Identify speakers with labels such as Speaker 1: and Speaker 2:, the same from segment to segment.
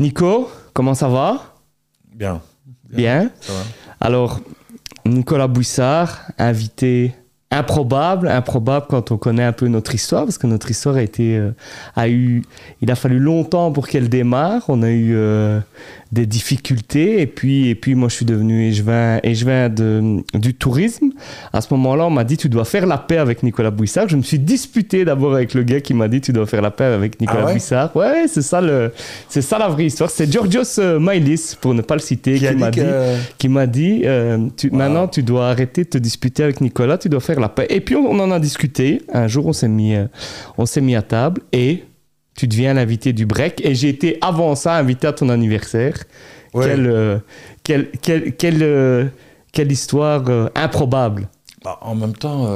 Speaker 1: Nico, comment ça va?
Speaker 2: Bien.
Speaker 1: Bien.
Speaker 2: Ça va.
Speaker 1: Alors, Nicolas Bouissard, invité improbable, improbable quand on connaît un peu notre histoire, parce que notre histoire a été, euh, a eu, il a fallu longtemps pour qu'elle démarre. On a eu euh, des difficultés, et puis, et puis moi je suis devenu échevin, échevin de, du tourisme. À ce moment-là, on m'a dit tu dois faire la paix avec Nicolas Bouissard. Je me suis disputé d'abord avec le gars qui m'a dit tu dois faire la paix avec Nicolas
Speaker 2: Ah ouais?
Speaker 1: Bouissard. Ouais, c'est ça le, c'est ça la vraie histoire. C'est Georgios euh, Mailis, pour ne pas le citer,
Speaker 2: Qui
Speaker 1: m'a
Speaker 2: dit que-
Speaker 1: qui m'a dit euh, tu-
Speaker 2: Wow.
Speaker 1: maintenant tu dois arrêter de te disputer avec Nicolas, tu dois faire la paix. Et puis on, on en a discuté. Un jour on s'est mis, euh, on s'est mis à table et tu deviens l'invité du break. Et j'ai été avant ça invité à ton anniversaire.
Speaker 2: Ouais.
Speaker 1: Quelle, euh, quelle, quelle, quelle, euh, quelle histoire euh, improbable.
Speaker 2: Bah, en même temps,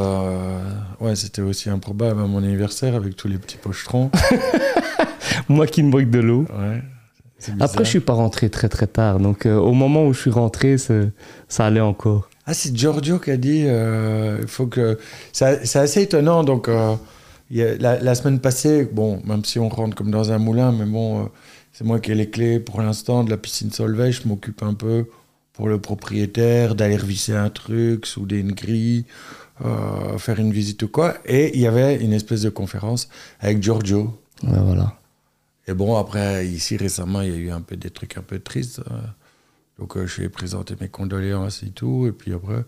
Speaker 2: ouais, c'était aussi improbable à mon anniversaire avec tous les petits pochetrons.
Speaker 1: Moi qui me brique de l'eau.
Speaker 2: Ouais.
Speaker 1: Après je suis pas rentré très très tard. Donc au moment où je suis rentré, ça allait encore.
Speaker 2: Ah, c'est Giorgio qui a dit. Il faut que. C'est assez étonnant. Donc, la, la semaine passée, bon, même si on rentre comme dans un moulin, mais bon, euh, c'est moi qui ai les clés pour l'instant de la piscine Solvay. Je m'occupe un peu pour le propriétaire d'aller revisser un truc, souder une grille, euh, faire une visite ou quoi. Et il y avait une espèce de conférence avec Giorgio.
Speaker 1: Ouais, voilà.
Speaker 2: Et bon, après, ici récemment, il y a eu un peu des trucs un peu tristes. euh. Donc, euh, je lui ai présenté mes condoléances et tout. Et puis après,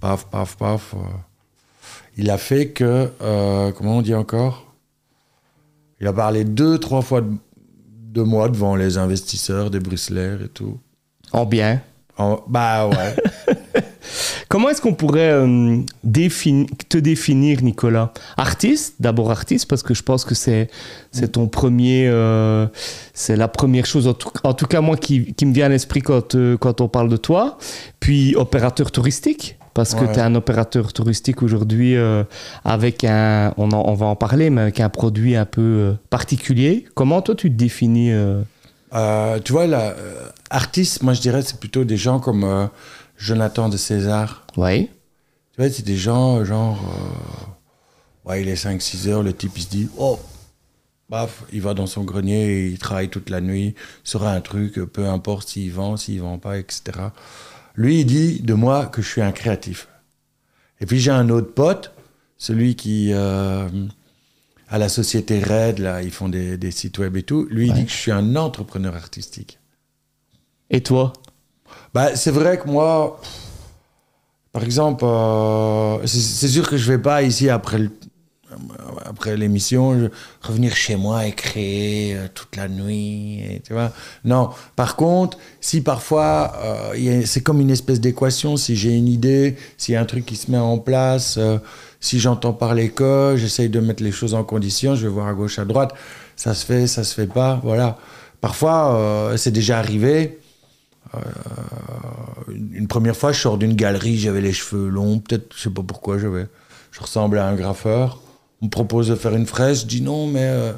Speaker 2: paf, paf, paf. Il a fait que, euh, comment on dit encore? Il a parlé deux, trois fois de, de moi devant les investisseurs, des Bruxellaires et tout.
Speaker 1: En bien.
Speaker 2: En- bah ouais.
Speaker 1: Comment est-ce qu'on pourrait euh, défini- te définir, Nicolas? Artiste, d'abord artiste, parce que je pense que c'est c'est ton premier, euh, c'est la première chose, en tout, en tout cas moi qui, qui me vient à l'esprit quand, euh, quand on parle de toi. Puis opérateur touristique, parce que
Speaker 2: Ouais.
Speaker 1: tu es un opérateur touristique aujourd'hui euh, avec un, on, en- on va en parler, mais avec un produit un peu euh, particulier. Comment toi tu te définis euh,
Speaker 2: tu vois, là, euh, artiste, moi je dirais, c'est plutôt des gens comme euh, Jonathan de César.
Speaker 1: Ouais.
Speaker 2: Tu vois, c'est des gens, genre, ouais, il est 5-6 heures, le type, il se dit, oh, baf, il va dans son grenier, et il travaille toute la nuit sur un truc, peu importe s'il vend, s'il vend pas, etc. Lui, il dit de moi que je suis un créatif. Et puis j'ai un autre pote, celui qui, euh, à la société Red, là, ils font des, des sites web et tout, lui, il dit que je suis un entrepreneur artistique.
Speaker 1: Et toi?
Speaker 2: Bah, c'est vrai que moi, par exemple, euh, c'est c'est sûr que je vais pas ici après le- après l'émission revenir chez moi et créer euh, toute la nuit, tu vois. Non. Par contre, si parfois euh, c'est comme une espèce d'équation, si j'ai une idée, s'il y a un truc qui se met en place, euh, si j'entends parler que, j'essaye de mettre les choses en condition, je vais voir à gauche, à droite, ça se fait, ça se fait pas, voilà. Parfois, c'est déjà arrivé. Une, première fois, je sors d'une galerie, j'avais les cheveux longs, peut-être, je sais pas pourquoi, je ressemblais à un graffeur. On me propose de faire une fresque, je dis non, mais. euh,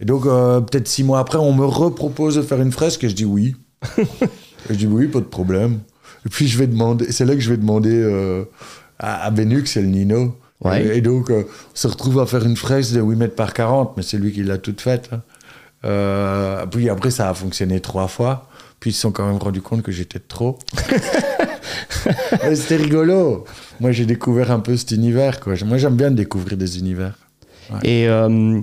Speaker 2: Et donc, euh, peut-être six mois après, on me repropose de faire une fresque et je dis oui. et je dis oui, pas de problème. Et puis, je vais demander, c'est là que je vais demander euh, à, à Benux, c'est le Nino.
Speaker 1: Ouais.
Speaker 2: Et, et donc, on se retrouve à faire une fresque de 8 mètres par 40, mais c'est lui qui l'a toute faite. hein. Puis après, ça a fonctionné trois fois. Puis ils se sont quand même rendus compte que j'étais trop. C'était rigolo. Moi, j'ai découvert un peu cet univers. Quoi. Moi, j'aime bien découvrir des univers.
Speaker 1: Et euh,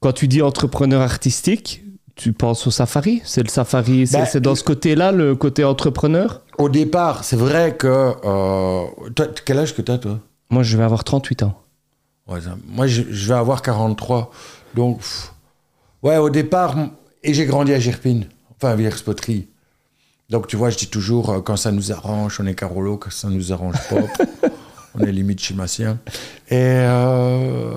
Speaker 1: quand tu dis entrepreneur artistique, tu penses au safari? C'est le safari, c'est
Speaker 2: Bah,
Speaker 1: dans ce côté-là, le côté entrepreneur?
Speaker 2: Au départ, c'est vrai que. euh, toi, quel âge que tu as, toi?
Speaker 1: Moi, je vais avoir 38 ans.
Speaker 2: Ouais, Moi, je, je vais avoir 43. Donc, pff, ouais, au départ, et j'ai grandi à Gerpine, enfin à Villers-Poterie. Donc, tu vois, je dis toujours, euh, quand ça nous arrange, on est Carolo, quand ça nous arrange pas, on est limite chimassien. Et, euh,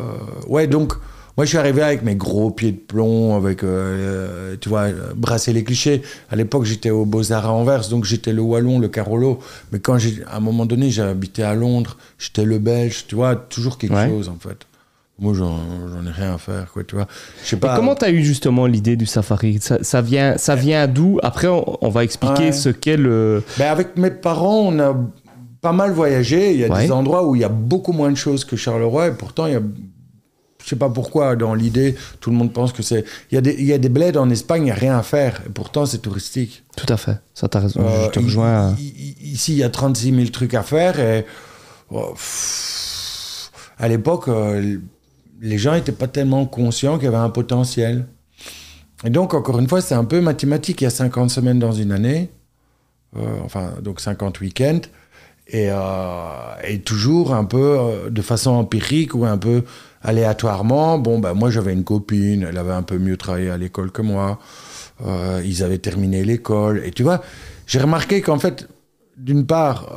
Speaker 2: ouais, donc, moi, je suis arrivé avec mes gros pieds de plomb, avec, euh, tu vois, brasser les clichés. À l'époque, j'étais au Beaux-Arts à Anvers, donc j'étais le Wallon, le Carolo. Mais quand j'ai, à un moment donné, j'ai habité à Londres, j'étais le Belge, tu vois, toujours quelque
Speaker 1: Ouais.
Speaker 2: chose, en fait. Moi, j'en, ai rien à faire, quoi, tu vois. Je sais
Speaker 1: Et
Speaker 2: pas.
Speaker 1: comment tu as eu justement l'idée du safari? Ça, ça vient, ça vient d'où? Après, on, on va expliquer
Speaker 2: Ouais.
Speaker 1: ce qu'est le.
Speaker 2: Ben, avec mes parents, on a pas mal voyagé. Il y a
Speaker 1: Ouais.
Speaker 2: des endroits où il y a beaucoup moins de choses que Charleroi, et pourtant, il y a je sais pas pourquoi, dans l'idée, tout le monde pense que c'est. Il y, a des- il y a des bleds en Espagne, il n'y a rien à faire. Et pourtant, c'est touristique.
Speaker 1: Tout à fait. Ça, t'as raison.
Speaker 2: Euh,
Speaker 1: je te rejoins.
Speaker 2: i- Ici, il y a 36 000 trucs à faire. Et oh, pff, à l'époque, euh, les gens n'étaient pas tellement conscients qu'il y avait un potentiel. Et donc, encore une fois, c'est un peu mathématique. Il y a 50 semaines dans une année. Euh, enfin, donc 50 week-ends. Et, euh, et toujours un peu euh, de façon empirique ou un peu aléatoirement. Bon, ben, moi, j'avais une copine, elle avait un peu mieux travaillé à l'école que moi. Ils avaient terminé l'école. Et tu vois, j'ai remarqué qu'en fait, d'une part,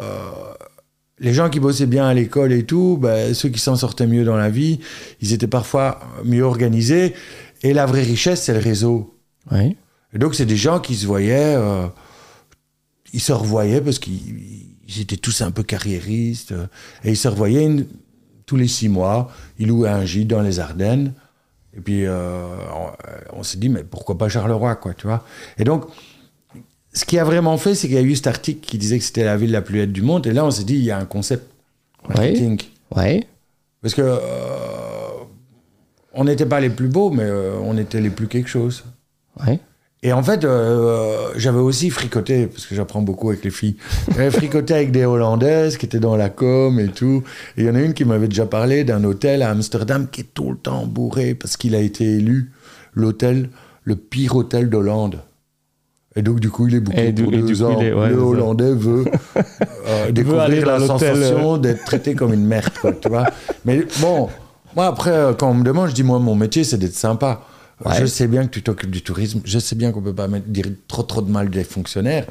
Speaker 2: les gens qui bossaient bien à l'école et tout, ben, ceux qui s'en sortaient mieux dans la vie, ils étaient parfois mieux organisés. Et la vraie richesse, c'est le réseau.
Speaker 1: Oui.
Speaker 2: Et donc, c'est des gens qui se voyaient, euh, ils se revoyaient parce qu'ils ils étaient tous un peu carriéristes, euh, et ils se revoyaient une- tous les six mois. Ils louaient un gîte dans les Ardennes. Et puis, euh, on, on s'est dit, mais pourquoi pas Charleroi, quoi, tu vois Et donc, ce qui a vraiment fait, c'est qu'il y a eu cet article qui disait que c'était la ville la plus laide du monde. Et là, on s'est dit, il y a un concept marketing.
Speaker 1: Ouais.
Speaker 2: Parce que euh, on n'était pas les plus beaux, mais euh, on était les plus quelque chose.
Speaker 1: Ouais.
Speaker 2: Et en fait, euh, j'avais aussi fricoté, parce que j'apprends beaucoup avec les filles. J'avais fricoté avec des Hollandaises qui étaient dans la com et tout. Et il y en a une qui m'avait déjà parlé d'un hôtel à Amsterdam qui est tout le temps bourré parce qu'il a été élu l'hôtel, le pire hôtel d'Hollande. Et donc, du coup, il est
Speaker 1: du-
Speaker 2: pour deux
Speaker 1: coup,
Speaker 2: ans.
Speaker 1: est- ouais,
Speaker 2: le. Hollandais veut euh, découvrir la
Speaker 1: l'hôtel, euh.
Speaker 2: sensation d'être traité comme une merde, quoi, tu vois. Mais bon, moi, après, euh, quand on me demande, je dis, moi, mon métier, c'est d'être sympa.
Speaker 1: Ouais.
Speaker 2: Je sais bien que tu t'occupes du tourisme. Je sais bien qu'on peut pas dire trop trop de mal des fonctionnaires.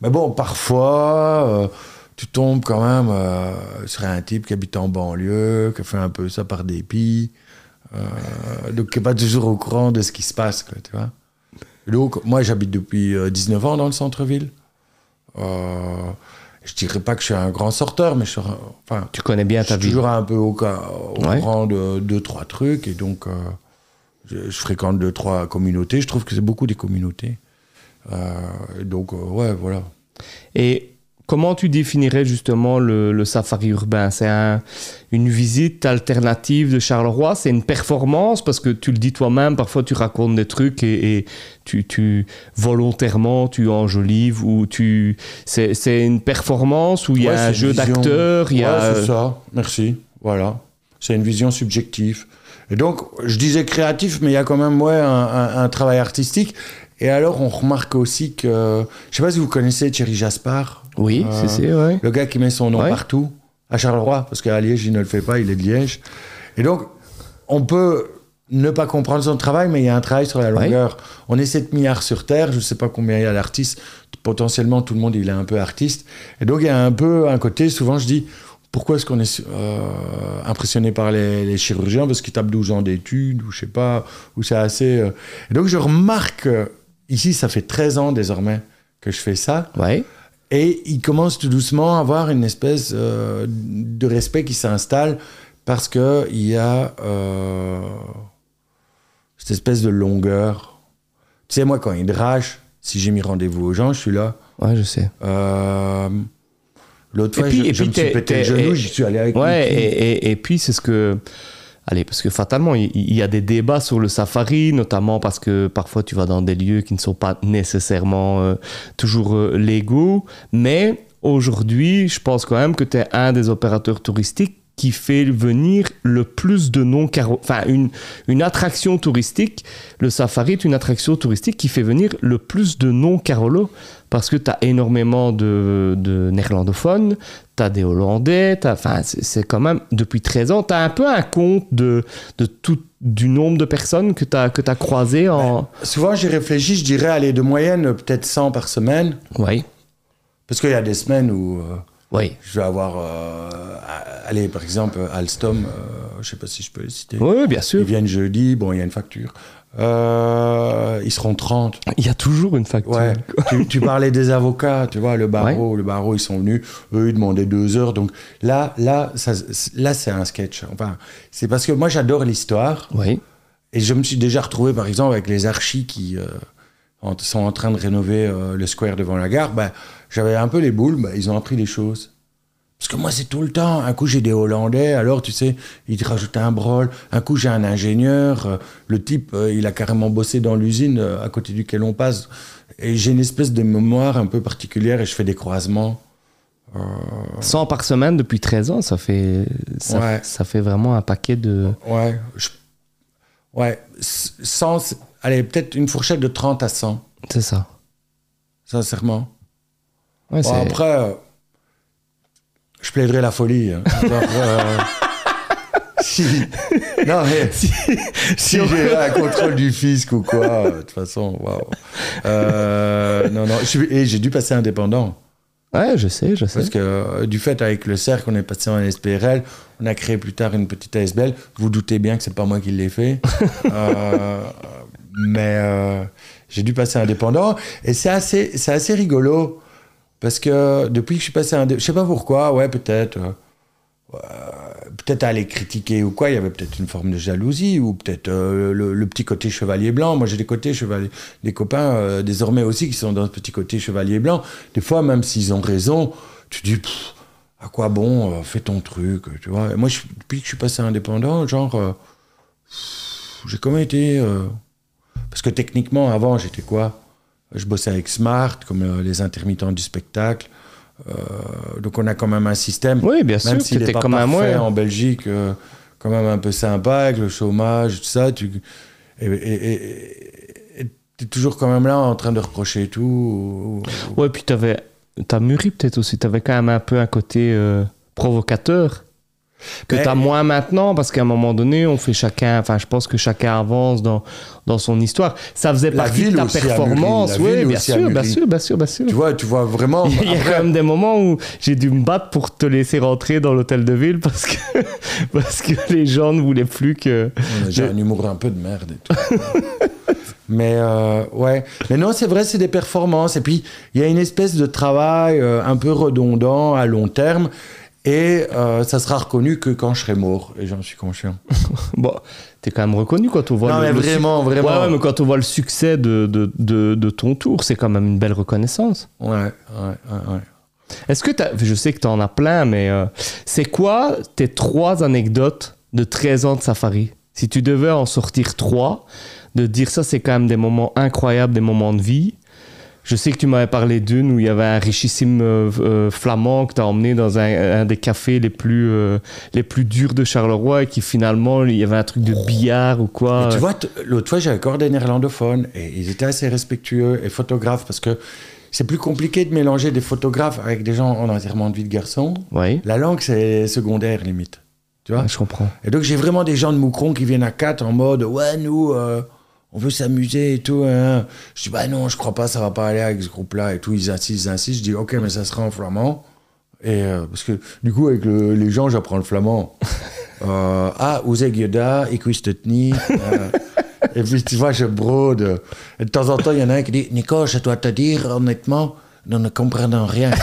Speaker 2: Mais bon, parfois, euh, tu tombes quand même euh, sur un type qui habite en banlieue, qui fait un peu ça par dépit, euh, donc qui n'est pas toujours au courant de ce qui se passe, quoi, tu vois. Donc, moi, j'habite depuis euh, 19 ans dans le centre-ville. Euh, je dirais pas que je suis un grand sorteur, mais je suis, enfin,
Speaker 1: Tu connais bien
Speaker 2: je
Speaker 1: ta
Speaker 2: suis
Speaker 1: vie.
Speaker 2: toujours un peu au, au
Speaker 1: Ouais.
Speaker 2: courant de deux, trois trucs. Et donc, euh, je, je fréquente deux, trois communautés. Je trouve que c'est beaucoup des communautés. Euh, donc, euh, ouais, voilà.
Speaker 1: Et comment tu définirais justement le, le safari urbain? C'est un- une visite alternative de Charleroi? C'est une performance? Parce que tu le dis toi-même, parfois tu racontes des trucs et, et tu, tu volontairement tu enjolives ou tu. C'est c'est une performance où il y
Speaker 2: Ouais,
Speaker 1: a un jeu
Speaker 2: vision.
Speaker 1: d'acteurs, il y a.
Speaker 2: Ouais, c'est ça. Merci. Voilà. C'est une vision subjective. Et donc, je disais créatif, mais il y a quand même ouais, un, un- un travail artistique. Et alors, on remarque aussi que. Je sais pas si vous connaissez Thierry Jaspard.
Speaker 1: Oui,
Speaker 2: Euh,
Speaker 1: c'est c'est, ouais.
Speaker 2: Le gars qui met son nom
Speaker 1: Ouais.
Speaker 2: partout, à Charleroi, parce qu'à Liège, il ne le fait pas, il est de Liège. Et donc, on peut ne pas comprendre son travail, mais il y a un travail sur la
Speaker 1: Ouais.
Speaker 2: longueur. On est 7 milliards sur Terre, je ne sais pas combien il y a d'artistes. Potentiellement, tout le monde, il est un peu artiste. Et donc, il y a un peu un côté, souvent, je dis, pourquoi est-ce qu'on est, euh, impressionné par les, les chirurgiens? Parce qu'ils tapent 12 ans d'études, ou je sais pas, ou c'est assez... euh. Et donc, je remarque, ici, ça fait 13 ans désormais que je fais ça.
Speaker 1: Ouais.
Speaker 2: Et il commence tout doucement à avoir une espèce euh, de respect qui s'installe parce qu'il y a euh, cette espèce de longueur. Tu sais, moi, quand il drache, si j'ai mis rendez-vous aux gens, je suis là.
Speaker 1: Ouais, je sais.
Speaker 2: Euh, L'autre fois,
Speaker 1: puis-
Speaker 2: je, je me suis pété le genou, j'y suis allé avec
Speaker 1: Ouais, et, et puis c'est ce que. Allez, parce que fatalement, il, y a des débats sur le safari, notamment parce que parfois tu vas dans des lieux qui ne sont pas nécessairement euh, toujours euh, légaux. Mais aujourd'hui, je pense quand même que tu es un des opérateurs touristiques qui fait venir le plus de non caro Enfin, une, attraction touristique, le safari est une attraction touristique qui fait venir le plus de non carolos parce que tu as énormément de, de néerlandophones, tu as des Hollandais, enfin, c'est quand même, depuis 13 ans, tu as un peu un compte de, de tout, du nombre de personnes que tu as, que as croisées en...
Speaker 2: Souvent, j'ai réfléchi, je dirais, aller de moyenne, peut-être 100 par semaine.
Speaker 1: Oui,
Speaker 2: Parce qu'il y a des semaines où... euh,
Speaker 1: oui.
Speaker 2: Je vais avoir, euh, allez, par exemple, Alstom, euh, je sais pas si je peux les citer.
Speaker 1: Oui, bien
Speaker 2: Ils
Speaker 1: sûr.
Speaker 2: viennent jeudi, bon, il y a une facture. Euh, ils seront 30.
Speaker 1: Il y a toujours une facture.
Speaker 2: Ouais. tu, tu parlais des avocats, tu vois, le barreau, le barreau, ils sont venus, eux, ils demandaient deux heures. Donc là, là, ça, là, c'est un sketch. Enfin, c'est parce que moi, j'adore l'histoire.
Speaker 1: Oui,
Speaker 2: Et je me suis déjà retrouvé, par exemple, avec les archis qui euh, sont en train de rénover euh, le square devant la gare. Ben, J'avais un peu les boules, ben, ils ont appris les choses. Parce que moi, c'est tout le temps. Un coup, j'ai des Hollandais, alors, tu sais, ils te rajoutent un brol. Un coup, j'ai un ingénieur. euh, Le type, euh, il a carrément bossé dans l'usine euh, à côté duquel on passe. Et j'ai une espèce de mémoire un peu particulière et je fais des croisements.
Speaker 1: 100 par semaine depuis 13 ans, ça fait, ça,
Speaker 2: Ouais.
Speaker 1: ça fait vraiment un paquet de.
Speaker 2: Ouais. je- Ouais. s- 100, c'est- allez, peut-être une fourchette de 30 à 100,
Speaker 1: C'est ça.
Speaker 2: sincèrement.
Speaker 1: Ouais,
Speaker 2: Bon, après, je plaiderai la folie. hein. Genre, euh, si, non, mais si, j'ai un contrôle du fisc ou quoi, euh, de toute façon, waouh. Euh, non, non, je et j'ai dû passer indépendant.
Speaker 1: ouais, je sais, je sais.
Speaker 2: Parce que euh, du fait, avec le cercle, on est passé en SPRL, on a créé plus tard une petite ASBL. Vous doutez bien que c'est pas moi qui l'ai fait. Euh, mais euh, j'ai dû passer indépendant. Et c'est assez, c'est assez rigolo. Parce que depuis que je suis passé indépendant, je sais pas pourquoi, ouais, peut-être. euh, peut-être à aller critiquer ou quoi, il y avait peut-être une forme de jalousie, ou peut-être euh, le, petit côté chevalier blanc. Moi, j'ai des côtés chevalier, des copains euh, désormais aussi qui sont dans ce petit côté chevalier blanc. Des fois, même s'ils ont raison, tu dis, à quoi bon, fais ton truc, tu vois. Et moi, depuis que je suis passé indépendant, genre, j'ai quand même été. parce que techniquement, avant, j'étais quoi? Je bossais avec Smart, comme euh, les intermittents du spectacle. Euh, donc, on a quand même un système.
Speaker 1: Oui, bien sûr,
Speaker 2: Même s'il n'est pas
Speaker 1: comme un
Speaker 2: parfait en Belgique, euh, quand même un peu sympa avec le chômage, tout ça. Tu, et et- t'es toujours quand même là en train de reprocher tout. ou- ou-
Speaker 1: Ouais, puis t'avais. T'as mûri peut-être aussi. T'avais quand même un peu un côté euh, provocateur. Que
Speaker 2: Mais-
Speaker 1: t'as moins maintenant, parce qu'à un moment donné, on fait chacun. Enfin, je pense que chacun avance dans, dans son histoire. Ça faisait
Speaker 2: La
Speaker 1: partie de ta performance. Oui, bien sûr, bien sûr, bien sûr, bien sûr.
Speaker 2: Tu vois, tu vois vraiment.
Speaker 1: Il y a
Speaker 2: après-
Speaker 1: quand même des moments où j'ai dû me battre pour te laisser rentrer dans l'hôtel de ville parce que, parce que les gens ne voulaient plus que.
Speaker 2: J'ai un humour un peu de merde et tout. Mais euh, ouais. Mais non, c'est vrai, c'est des performances. Et puis, il y a une espèce de travail euh, un peu redondant à long terme. Et euh, ça sera reconnu que quand je serai mort. Et j'en suis conscient.
Speaker 1: Bon, t'es quand même reconnu quand on voit
Speaker 2: non,
Speaker 1: le,
Speaker 2: mais
Speaker 1: le
Speaker 2: vraiment,
Speaker 1: suc-
Speaker 2: vraiment.
Speaker 1: Ouais, ouais, mais quand on voit le succès de, de, de, de ton tour, c'est quand même une belle reconnaissance.
Speaker 2: Ouais, ouais, ouais. ouais.
Speaker 1: Est-ce que t'as, je sais que t'en as plein, mais euh, c'est quoi tes trois anecdotes de 13 ans de safari? Si tu devais en sortir trois, de dire ça, c'est quand même des moments incroyables, des moments de vie. Je sais que tu m'avais parlé d'une où il y avait un richissime euh, euh, flamand que tu as emmené dans un, un des cafés les plus, euh, les plus durs de Charleroi et qui finalement, il y avait un truc de billard ou quoi.
Speaker 2: Mais tu vois, l'autre fois, j'avais encore des néerlandophones et ils étaient assez respectueux et photographes parce que c'est plus compliqué de mélanger des photographes avec des gens en enterrement de vie de garçon.
Speaker 1: Oui,
Speaker 2: La langue, c'est secondaire limite. Tu vois?
Speaker 1: Je comprends.
Speaker 2: Et donc, j'ai vraiment des gens de Moucron qui viennent à quatre en mode Ouais, nous, euh, on veut s'amuser et tout. hein. Je dis Bah non, je crois pas, ça va pas aller avec ce groupe-là et tout. Ils insistent, ils insistent. Je dis Ok, mais ça sera en flamand. Et euh, parce que du coup, avec le- les gens, j'apprends le flamand. Euh, ah, hoe zeg je dat? Ik wist het niet. Euh, et puis, tu vois, je brode. Et de temps en temps, il y en a un qui dit Nico, je dois te dire, honnêtement, nous ne comprenons rien.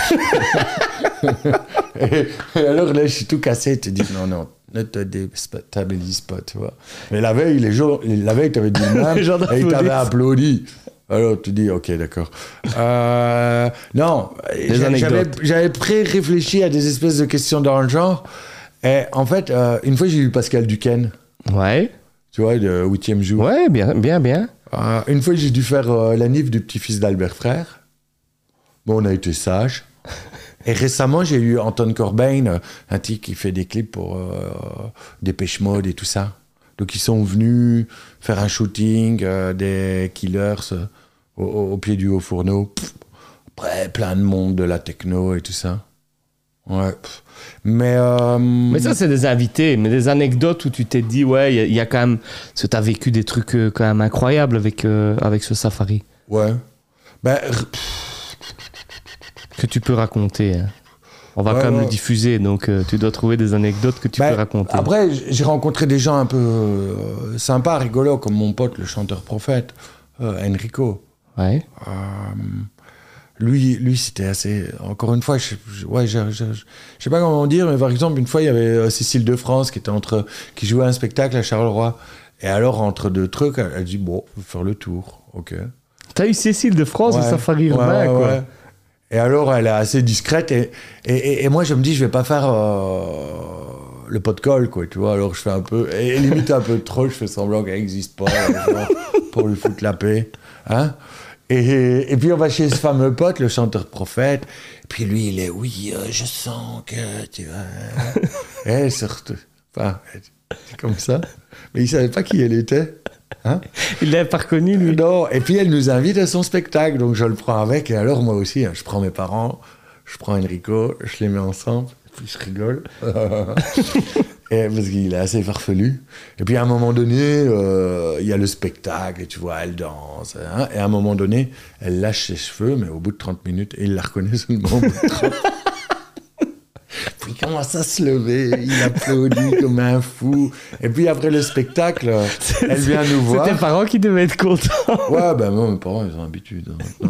Speaker 2: et, et alors là, je suis tout cassé. Tu dis Non, non, ne te déstabilise pas, tu vois. Mais la veille, les gens, la veille, tu avais dit le même
Speaker 1: Les gens
Speaker 2: et ils t'avaient applaudi. Alors tu dis, ok, d'accord. Euh, non, j'a- j'avais pré-réfléchi à des espèces de questions dans le genre. Et en fait, euh, une fois, j'ai eu Pascal Duquesne,
Speaker 1: Ouais,
Speaker 2: tu vois, de huitième jour.
Speaker 1: ouais, bien, bien, bien.
Speaker 2: Euh, une fois, j'ai dû faire euh, la nif du petit-fils d'Albert Frère. Bon, on a été sage. Et récemment, j'ai eu Anton Corbain, euh, un type qui fait des clips pour euh, Dépêche Mode et tout ça. Donc, ils sont venus faire un shooting euh, des Killers euh, au, pied du haut fourneau. Pff, Après, plein de monde de la techno et tout ça. Ouais. pff. Mais. euh,
Speaker 1: Mais ça, c'est des invités, mais des anecdotes où tu t'es dit, ouais, il y a- il y, a quand même. Parce que tu as vécu des trucs quand même incroyables avec, avec ce safari.
Speaker 2: Ouais. Ben,
Speaker 1: Que tu peux raconter. hein. On va
Speaker 2: Ouais,
Speaker 1: quand même
Speaker 2: ouais.
Speaker 1: le diffuser, donc euh, tu dois trouver des anecdotes que tu
Speaker 2: Ben,
Speaker 1: peux raconter.
Speaker 2: Après, j'ai rencontré des gens un peu euh, sympas, rigolos, comme mon pote, le chanteur prophète, euh, Enrico.
Speaker 1: Ouais.
Speaker 2: Lui, lui c'était assez. Encore une fois, je, je- ouais, je, sais pas comment dire, mais par exemple, une fois, il y avait Cécile de France qui était entre, qui jouait un spectacle à Charleroi. Et alors, entre deux trucs, elle, elle dit bon, faut faire le tour, ok.
Speaker 1: T'as eu Cécile de France au safari urbain, quoi.
Speaker 2: Et alors, elle est assez discrète. Et, et, moi, je me dis, je vais pas faire euh, le pot de colle, quoi, tu vois. Alors, je fais un peu. Et limite un peu trop, je fais semblant qu'elle n'existe pas, genre, pour lui foutre la paix. Hein et, et puis, on va chez ce fameux pote, le chanteur prophète. Puis lui, il est, oui, euh, je sens que tu vas. et surtout. Enfin, comme ça. Mais il savait pas qui elle était. Hein
Speaker 1: Il l'a pas reconnu, lui.
Speaker 2: non, et puis elle nous invite à son spectacle, donc je le prends avec, et alors moi aussi, hein, je prends mes parents, je prends Enrico, je les mets ensemble, et puis je rigole. et, parce qu'il est assez farfelu. Et puis à un moment donné, euh, il y a le spectacle, et tu vois, elle danse, hein, et à un moment donné, elle lâche ses cheveux, mais au bout de 30 minutes, et il la reconnaît seulement au bout de 30 Puis il commence à se lever, il applaudit comme un fou. Et puis après le spectacle, elle vient nous
Speaker 1: C'est
Speaker 2: voir.
Speaker 1: tes parents qui devaient être contents.
Speaker 2: Ouais, ben moi, mes parents, ils ont l'habitude. hein.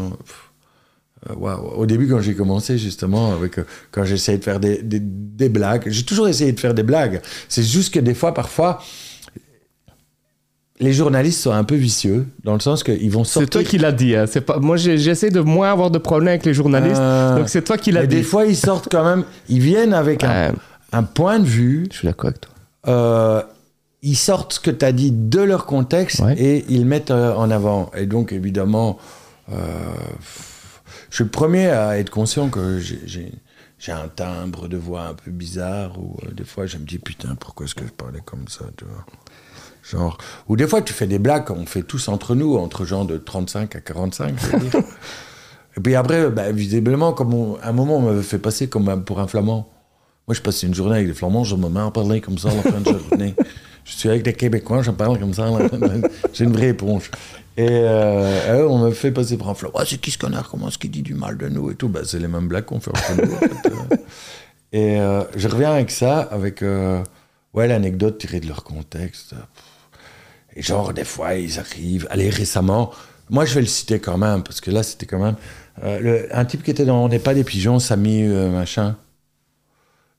Speaker 2: Euh, ouais. Au début, quand j'ai commencé, justement, avec, euh, quand j'essayais de faire des, des, des blagues, j'ai toujours essayé de faire des blagues. C'est juste que des fois, parfois, les journalistes sont un peu vicieux, dans le sens qu'ils vont
Speaker 1: C'est
Speaker 2: sortir...
Speaker 1: toi qui l'as dit. Hein. C'est pas... Moi, j'essaie de moins avoir de problèmes avec les journalistes.
Speaker 2: Euh,
Speaker 1: Donc, c'est toi qui l'as dit.
Speaker 2: des fois, ils sortent quand même... Ils viennent avec un,
Speaker 1: Ouais,
Speaker 2: un point de vue
Speaker 1: je suis d'accord avec toi.
Speaker 2: euh, ils sortent ce que tu as dit de leur contexte
Speaker 1: Ouais.
Speaker 2: et ils le mettent euh, en avant. Et donc, évidemment, je suis le premier à être conscient que j'ai- j'ai j'ai un timbre de voix un peu bizarre ou euh, des fois je me dis putain pourquoi est-ce que je parlais comme ça tu vois? Genre ou des fois tu fais des blagues qu'on fait tous entre nous entre gens de 35 à 45 je veux dire. et puis après bah, visiblement comme on- à un moment on m'avait fait passer comme pour un flamand moi, je passe une journée avec des Flamands, je me mets à parler comme ça à la fin de la journée. Je suis avec des Québécois, je parle comme ça. J'ai une vraie éponge. Et euh, eux, on me fait passer pour un Flamand. C'est qui ce connard? Comment est-ce qu'il dit du mal de nous et tout? Ben, C'est les mêmes blagues qu'on fait entre nous. en fait, euh. Et euh, je reviens avec ça, avec euh, ouais, l'anecdote tirée de leur contexte. Et genre, des fois, ils arrivent. Allez, récemment, moi, je vais le citer quand même, parce que là, c'était quand même. euh, le- un type qui était dans On n'est pas des pigeons, Samy, euh, machin.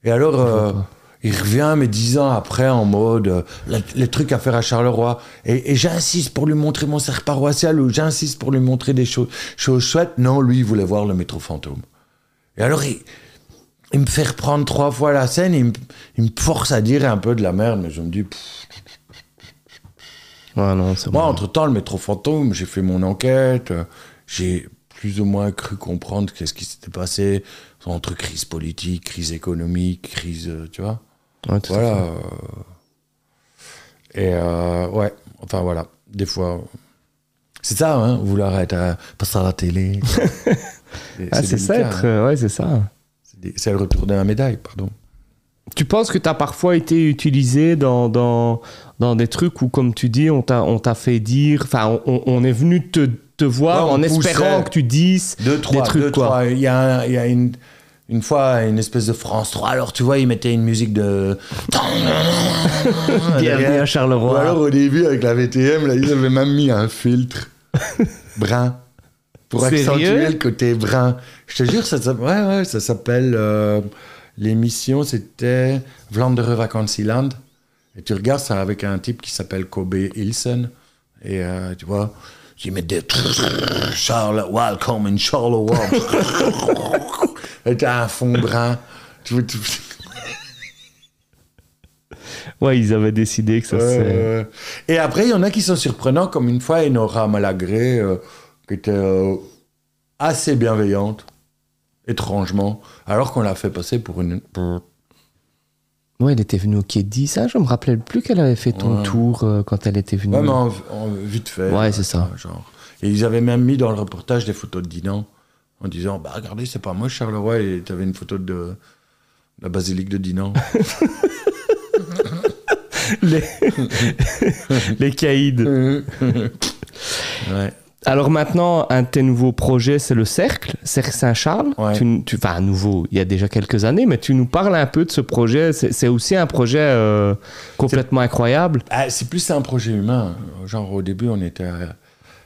Speaker 2: Et alors, euh, il revient, mais dix ans après, en mode le- les trucs à faire à Charleroi. Et, et j'insiste pour lui montrer mon cercle paroissial ou j'insiste pour lui montrer des choses, choses chouettes. Non, lui, il voulait voir le métro fantôme. Et alors, il, il me fait reprendre trois fois la scène, il me, il me force à dire un peu de la merde, mais je me dis, pff,
Speaker 1: Ouais, non, c'est
Speaker 2: moi, entre-temps, le métro fantôme, j'ai fait mon enquête, euh, j'ai plus ou moins cru comprendre qu'est-ce qui s'était passé entre crise politique, crise économique, crise, euh, tu vois.
Speaker 1: Ouais, tout à
Speaker 2: Voilà.
Speaker 1: fait.
Speaker 2: euh, Et euh, ouais, enfin voilà, des fois. C'est ça, hein, vouloir être à- passer à la télé.
Speaker 1: Ah, c'est ça, être...
Speaker 2: hein.
Speaker 1: euh, Ouais, c'est ça.
Speaker 2: C'est le retour de la médaille, pardon.
Speaker 1: Tu penses que tu as parfois été utilisé dans, dans, dans des trucs où, comme tu dis, on t'a on t'a fait dire... Enfin, on- est venu te, te voir
Speaker 2: Ouais,
Speaker 1: en espérant que tu dises
Speaker 2: Deux, trois,
Speaker 1: des trucs,
Speaker 2: deux,
Speaker 1: quoi.
Speaker 2: trois. Il y a, un- il y a une, une fois une espèce de France 3. Alors, tu vois, ils mettaient une musique de.
Speaker 1: Bienvenue à
Speaker 2: Ou
Speaker 1: Charleroi.
Speaker 2: alors, au début, avec la VTM, là, ils avaient même mis un filtre brun pour accentuer le côté brun. Je te jure, ça, s'appelle- ouais, ouais, ça s'appelle. euh, L'émission, c'était Vlaanderen Vakantieland. Et tu regardes ça avec un type qui s'appelle Kobe Ilsen. Et euh, tu vois, ils mettent des. Charles, welcome in Charleroi. Et t'as un fond brun.
Speaker 1: Ouais, ils avaient décidé que ça c'est...
Speaker 2: Et après, il y en a qui sont surprenants, comme une fois Enora Malagré, euh, qui était euh, assez bienveillante, étrangement, alors qu'on l'a fait passer pour une.
Speaker 1: Ouais, elle était venue au Quai 10. Ça, je me rappelais plus qu'elle avait fait ton
Speaker 2: Ouais.
Speaker 1: tour euh, quand elle était venue.
Speaker 2: Ouais, mais en, en vite fait.
Speaker 1: Ouais,
Speaker 2: là,
Speaker 1: c'est ça.
Speaker 2: Genre. Et ils avaient même mis dans le reportage des photos de Dinan, en disant Bah, regardez, c'est pas moi, Charleroi, et tu avais une photo de la basilique de Dinan.
Speaker 1: Les... Les caïds.
Speaker 2: ouais.
Speaker 1: Alors maintenant, un de tes nouveaux projets, c'est le Cercle, Cercle Saint-Charles.
Speaker 2: Ouais.
Speaker 1: Tu, tu, enfin, nouveau, il y a déjà quelques années, mais tu nous parles un peu de ce projet. C'est aussi un projet euh, complètement incroyable.
Speaker 2: Ah, c'est plus un projet humain. Genre, au début, on était à,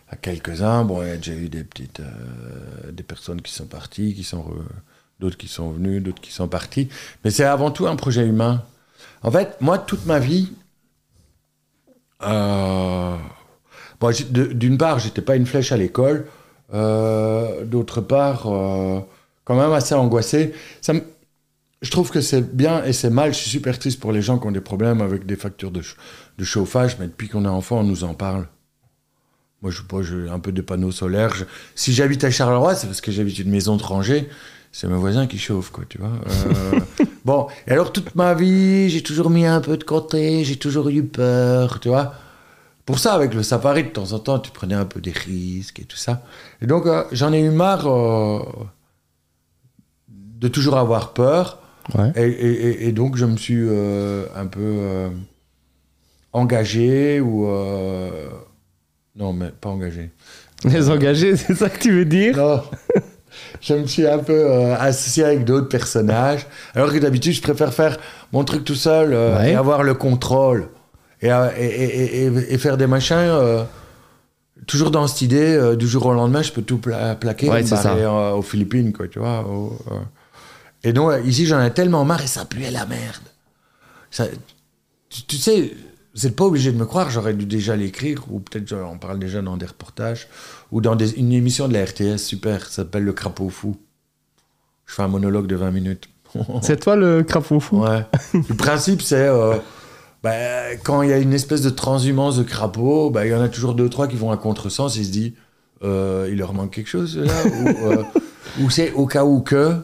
Speaker 2: à quelques-uns. Bon, il y a déjà eu des petites. euh, des personnes qui sont parties, qui sont. re- d'autres qui sont venus, d'autres qui sont partis. Mais c'est avant tout un projet humain. En fait, moi, toute ma vie. euh, de- d'une part, j'étais pas une flèche à l'école. Euh, D'autre part, euh, quand même assez angoissé. Je trouve que c'est bien et c'est mal. Je suis super triste pour les gens qui ont des problèmes avec des factures de, ch- de chauffage, mais depuis qu'on est enfant, on nous en parle. Moi, je pas, j'ai un peu des panneaux solaires. Si j'habite à Charleroi, c'est parce que j'habite une maison de rangée. C'est mes voisins qui chauffent, quoi, tu vois. Euh, bon, et alors toute ma vie, j'ai toujours mis un peu de côté, j'ai toujours eu peur, tu vois. Pour ça, avec le safari, de temps en temps, tu prenais un peu des risques et tout ça. Et donc, euh, j'en ai eu marre euh, de toujours avoir peur.
Speaker 1: Ouais.
Speaker 2: Et, et- et- et donc, je me suis euh, un peu engagé ou. Non, mais pas engagé.
Speaker 1: Les engagés, c'est ça que tu veux dire
Speaker 2: Non. je me suis un peu associé avec d'autres personnages. Alors que d'habitude, je préfère faire mon truc tout seul
Speaker 1: Ouais.
Speaker 2: et avoir le contrôle. Et, et- et- et- et faire des machins. euh, toujours dans cette idée, euh, du jour au lendemain, je peux tout pla- plaquer
Speaker 1: Ouais, c'est ça.
Speaker 2: barrer, euh, aux Philippines, quoi, tu vois. au- euh. Et donc, ici, j'en ai tellement marre et ça puait la merde. Ça- tu, tu sais, vous n'êtes pas obligé de me croire, j'aurais dû déjà l'écrire, ou peut-être j'en parle déjà dans des reportages, ou dans des- une émission de la RTS, super, ça s'appelle Le Crapaud Fou. Je fais un monologue de 20 minutes.
Speaker 1: C'est toi le crapaud fou?
Speaker 2: Ouais. Le principe, c'est euh, ben, quand il y a une espèce de transhumance de crapauds, ben, il y en a toujours deux, trois qui vont à contresens et se disent euh, il leur manque quelque chose là Ou, euh, ou c'est au cas où que,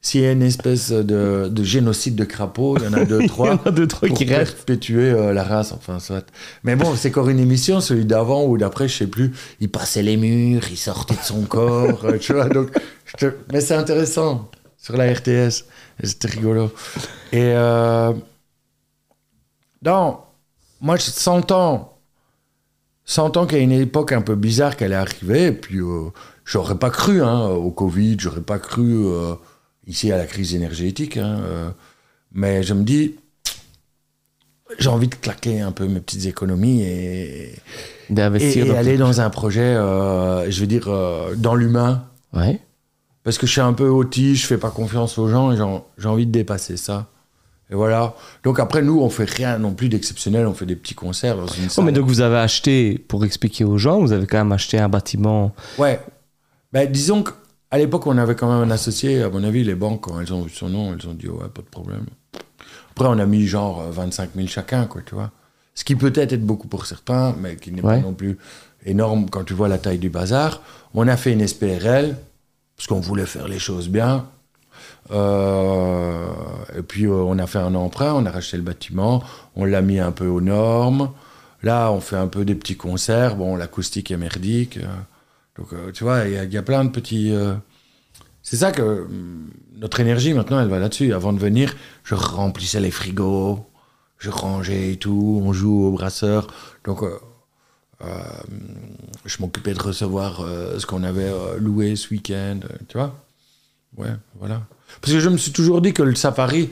Speaker 2: s'il y a une espèce de, de génocide de crapauds, il y en a deux,
Speaker 1: Il y
Speaker 2: trois.
Speaker 1: en a deux, trois
Speaker 2: pour
Speaker 1: qui restent.
Speaker 2: perpétuer euh, la race, enfin, soit. Mais bon, c'est encore une émission, celui d'avant ou d'après, je sais plus. Il passait les murs, il sortait de son corps, euh, tu vois. Donc, te- Mais c'est intéressant sur la RTS. C'était rigolo. Et euh... non, moi, je 100 ans. 100 ans qu'il y a une époque un peu bizarre qu'elle est arrivée, et puis euh, j'aurais pas cru hein, au Covid, j'aurais pas cru euh, ici à la crise énergétique, hein, euh, mais je me dis, j'ai envie de claquer un peu mes petites économies et,
Speaker 1: D'investir
Speaker 2: et
Speaker 1: dans-
Speaker 2: aller dans un projet, je veux dire, dans l'humain,
Speaker 1: Ouais.
Speaker 2: parce que je suis un peu autiste, je fais pas confiance aux gens et j'ai j'ai envie de dépasser ça. Et voilà. Donc après, nous, on fait rien non plus d'exceptionnel, on fait des petits concerts dans une
Speaker 1: Oh,
Speaker 2: salle.
Speaker 1: mais donc vous avez acheté, pour expliquer aux gens, vous avez quand même acheté un bâtiment.
Speaker 2: Ouais. Ben, disons qu'à l'époque, on avait quand même un associé. À mon avis, les banques, quand elles ont vu son nom, elles ont dit, ouais, pas de problème. Après, on a mis genre euh, 25 000 chacun, quoi, tu vois. Ce qui peut-être être beaucoup pour certains, mais qui n'est
Speaker 1: Ouais.
Speaker 2: pas non plus énorme quand tu vois la taille du bazar. On a fait une SPRL, parce qu'on voulait faire les choses bien. Euh, et puis, euh, on a fait un emprunt, on a racheté le bâtiment, on l'a mis un peu aux normes. Là, on fait un peu des petits concerts. Bon, l'acoustique est merdique. euh, donc, tu vois, il y, a- plein de petits. C'est ça que hum, notre énergie maintenant, elle va là-dessus. Avant de venir, je remplissais les frigos, je rangeais et tout, on joue au brasseur. Donc, je m'occupais de recevoir ce qu'on avait loué ce week-end, tu vois. Ouais, voilà. Parce que je me suis toujours dit que le safari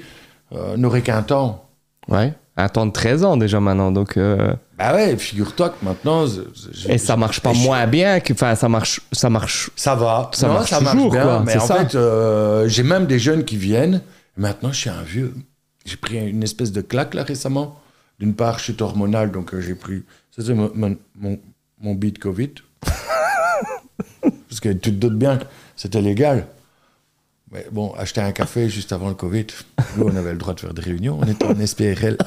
Speaker 2: euh, n'aurait qu'un temps.
Speaker 1: Ouais. Un temps de 13 ans déjà maintenant. Donc, euh,
Speaker 2: Bah ouais, figure-toi que maintenant. je- je-
Speaker 1: Et ça
Speaker 2: je-
Speaker 1: marche pas
Speaker 2: je-
Speaker 1: moins bien que. Enfin, ça marche. Ça marche.
Speaker 2: Ça va.
Speaker 1: Ça
Speaker 2: Non,
Speaker 1: marche
Speaker 2: ça
Speaker 1: toujours,
Speaker 2: bien.
Speaker 1: quoi,
Speaker 2: Mais en
Speaker 1: ça.
Speaker 2: fait, euh, j'ai même des jeunes qui viennent. Maintenant, je suis un vieux. J'ai pris une espèce de claque là récemment. D'une part, chute hormonale, donc euh, j'ai pris. Ça, c'est mon, mon, mon, mon beat Covid. Parce que tu te doutes bien que c'était légal. Mais bon, acheter un café juste avant le Covid. Nous, on avait le droit de faire des réunions. On était en SPRL.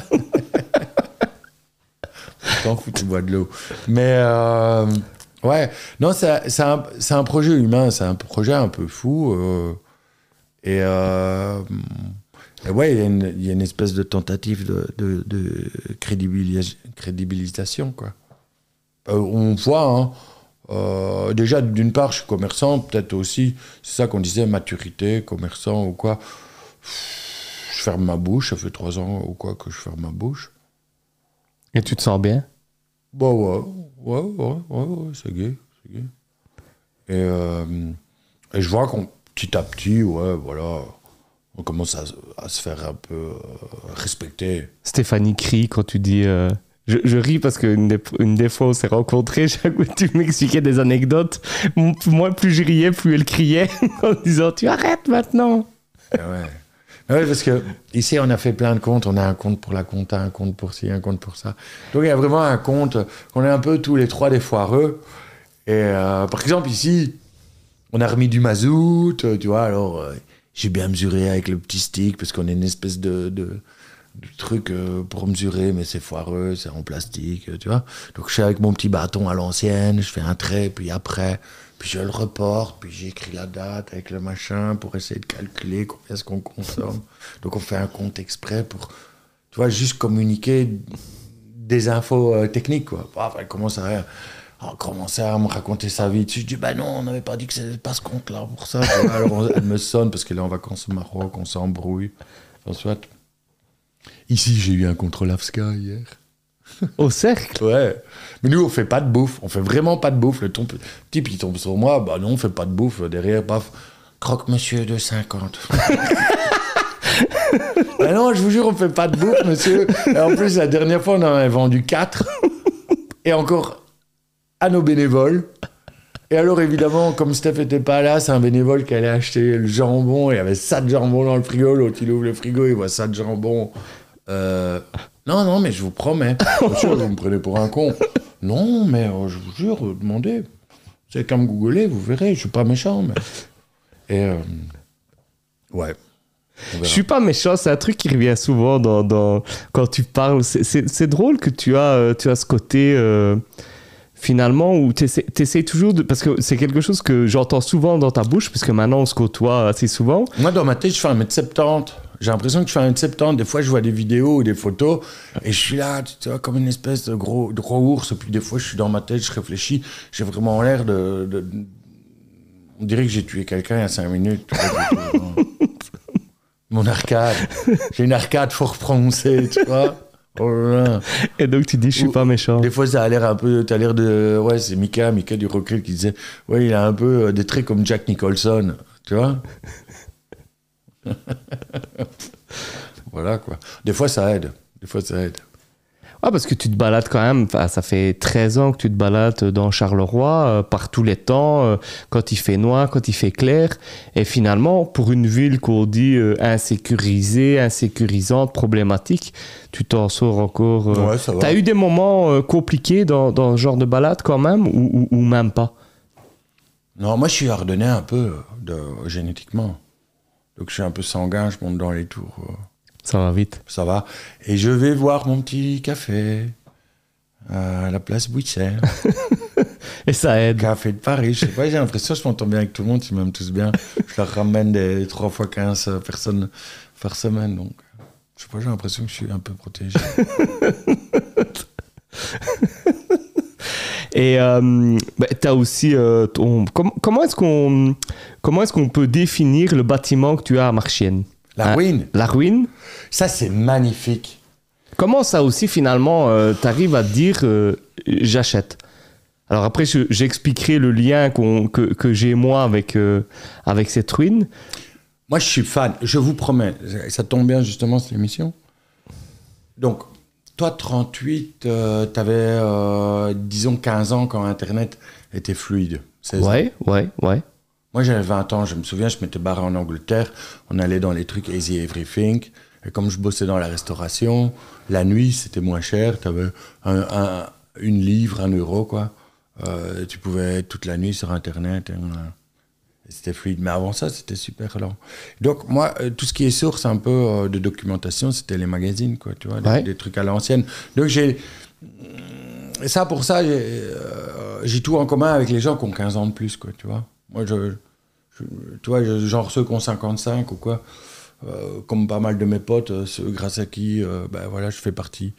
Speaker 2: T'en fous, tu bois de l'eau. Mais euh, ouais, non, c'est un, un projet humain, c'est un projet un peu fou. euh, et, euh, et ouais, il y, a une- espèce de tentative de, de, de crédibilis- crédibilisation, quoi. On voit, hein, euh, déjà, d'une part, je suis commerçant, peut-être aussi, c'est ça qu'on disait, maturité, commerçant ou quoi. Je ferme ma bouche, ça fait trois ans ou quoi que je ferme ma bouche.
Speaker 1: Et tu te sens bien?
Speaker 2: Bah ouais, ouais, ouais, ouais, ouais, c'est gay, c'est gay. Et, euh, et je vois qu'on, petit à petit, ouais, voilà, on commence à, à se faire un peu euh, respecter.
Speaker 1: Stéphanie crie quand tu dis. Je, ris parce qu'une des, fois on s'est rencontrés, chaque fois tu m'expliquais des anecdotes, moi plus je riais, plus elle criait en disant Tu arrêtes maintenant
Speaker 2: Ah ouais. Ah ouais, parce que ici, on a fait plein de comptes. On a un compte pour la compta, un compte pour ci, un compte pour ça. Donc, il y a vraiment un compte. On est un peu tous les trois des foireux. Et euh, par exemple, ici, on a remis du mazout, euh, tu vois. Alors, euh, j'ai bien mesuré avec le petit stick, parce qu'on a une espèce de, de truc euh, pour mesurer, mais c'est foireux, c'est en plastique, tu vois. Donc, je suis avec mon petit bâton à l'ancienne, je fais un trait, puis après, puis je le reporte, puis j'écris la date avec le machin pour essayer de calculer combien est-ce qu'on consomme. Donc, on fait un compte exprès pour, tu vois, juste communiquer des infos euh, techniques, quoi. Bref, elle commence à, à commencer à me raconter sa vie. Je dis, bah non, on n'avait pas dit que c'était pas ce compte-là pour ça. Alors, on- elle me sonne parce qu'elle est en vacances au Maroc, on s'embrouille. Enfin, soit. Ici, j'ai eu un contrôle AFSCA hier.
Speaker 1: Au cercle?
Speaker 2: Ouais. Mais nous, on fait pas de bouffe. On fait vraiment pas de bouffe. Le type, il tombe sur moi. Bah non, on fait pas de bouffe. Derrière, paf. Croque monsieur de 50. bah non, je vous jure, on fait pas de bouffe, monsieur. Et en plus, la dernière fois, on en avait vendu 4. Et encore à nos bénévoles. Et alors, évidemment, comme Steph était pas là, c'est un bénévole qui allait acheter le jambon. Il y avait ça de jambon dans le frigo. L'autre, il ouvre le frigo, il voit ça de jambon. Euh, Non, non, mais je vous promets. Bien sûr, vous me prenez pour un con. Non, mais euh, je vous jure, demandez. C'est qu'à me googler, vous verrez, je suis pas méchant. Mais... Et. euh, Ouais.
Speaker 1: Je suis pas méchant, c'est un truc qui revient souvent dans, dans- quand tu parles. C'est- drôle que tu as, euh, tu as ce côté, finalement, où tu essaies toujours de. Parce que c'est quelque chose que j'entends souvent dans ta bouche, puisque maintenant on se côtoie assez souvent.
Speaker 2: Moi, dans ma tête, je fais 1m70. J'ai l'impression que je fais 1m70. Des fois, je vois des vidéos ou des photos et je suis là, tu vois, comme une espèce de gros, de gros ours. Et puis, des fois, je suis dans ma tête, je réfléchis. J'ai vraiment l'air de, de- On dirait que j'ai tué quelqu'un il y a 5 minutes. tout. Mon arcade. J'ai une arcade fort prononcée, tu vois. Oh.
Speaker 1: Et donc tu dis, je suis
Speaker 2: Ou-
Speaker 1: pas méchant.
Speaker 2: Des fois, ça a l'air un peu. T'as l'air de. Ouais, c'est Mika, Mika du Rockrill qui disait. Ouais, il a un peu euh, des traits comme Jack Nicholson. Tu vois Voilà, quoi. Des fois, ça aide. Des fois, ça aide.
Speaker 1: Ah, parce que tu te balades quand même, ça fait 13 ans que tu te balades dans Charleroi, euh, par tous les temps, euh, quand il fait noir, quand il fait clair. Et finalement, pour une ville qu'on dit euh, insécurisée, insécurisante, problématique, tu t'en sors encore.
Speaker 2: Ouais, ça va.
Speaker 1: T'as eu des moments compliqués dans, dans ce genre de balade quand même, ou, ou- ou même pas?
Speaker 2: Non, moi, je suis ardennais un peu de, génétiquement. Donc, je suis un peu sanguin, je monte dans les tours.
Speaker 1: Ça va vite.
Speaker 2: Ça va. Et je vais voir mon petit café à la place Bouissère.
Speaker 1: Et ça aide.
Speaker 2: Café de Paris, je sais pas, j'ai l'impression que je m'entends bien avec tout le monde, ils m'aiment tous bien. Je leur ramène des 3 fois 15 personnes par semaine, donc je sais pas, j'ai l'impression que je suis un peu protégé.
Speaker 1: Et euh, bah, t'as aussi euh, ton. com- comment est-ce qu'on comment est-ce qu'on peut définir le bâtiment que tu as à Marchienne
Speaker 2: La
Speaker 1: Hein,
Speaker 2: ruine,
Speaker 1: La ruine?
Speaker 2: ça c'est magnifique.
Speaker 1: Comment ça aussi finalement euh, t'arrives à dire euh, j'achète? Alors après je- j'expliquerai le lien que, que j'ai moi avec euh, avec cette ruine.
Speaker 2: Moi je suis fan, je vous promets, ça tombe bien justement cette émission. Donc, toi 38, euh, t'avais disons 15 ans quand Internet était fluide. 16 ans.
Speaker 1: Ouais ouais ouais.
Speaker 2: Moi, j'avais 20 ans, je me souviens, je m'étais barré en Angleterre, on allait dans les trucs Easy Everything, et comme je bossais dans la restauration, la nuit, c'était moins cher, tu avais un, un- une livre, un euro, quoi. Euh, tu pouvais être toute la nuit sur Internet, et, euh, et c'était fluide. Mais avant ça, c'était super lent. Donc, moi, euh, tout ce qui est source un peu euh, de documentation, c'était les magazines, quoi, tu vois, des,
Speaker 1: Ouais.
Speaker 2: des trucs à l'ancienne. Donc, j'ai... Et ça, pour ça, j'ai euh, j'ai tout en commun avec les gens qui ont 15 ans de plus, quoi, tu vois. Moi, je, je- tu vois, genre ceux qui ont 55 ou quoi, euh, comme pas mal de mes potes, euh, ceux grâce à qui, euh, ben voilà, je fais partie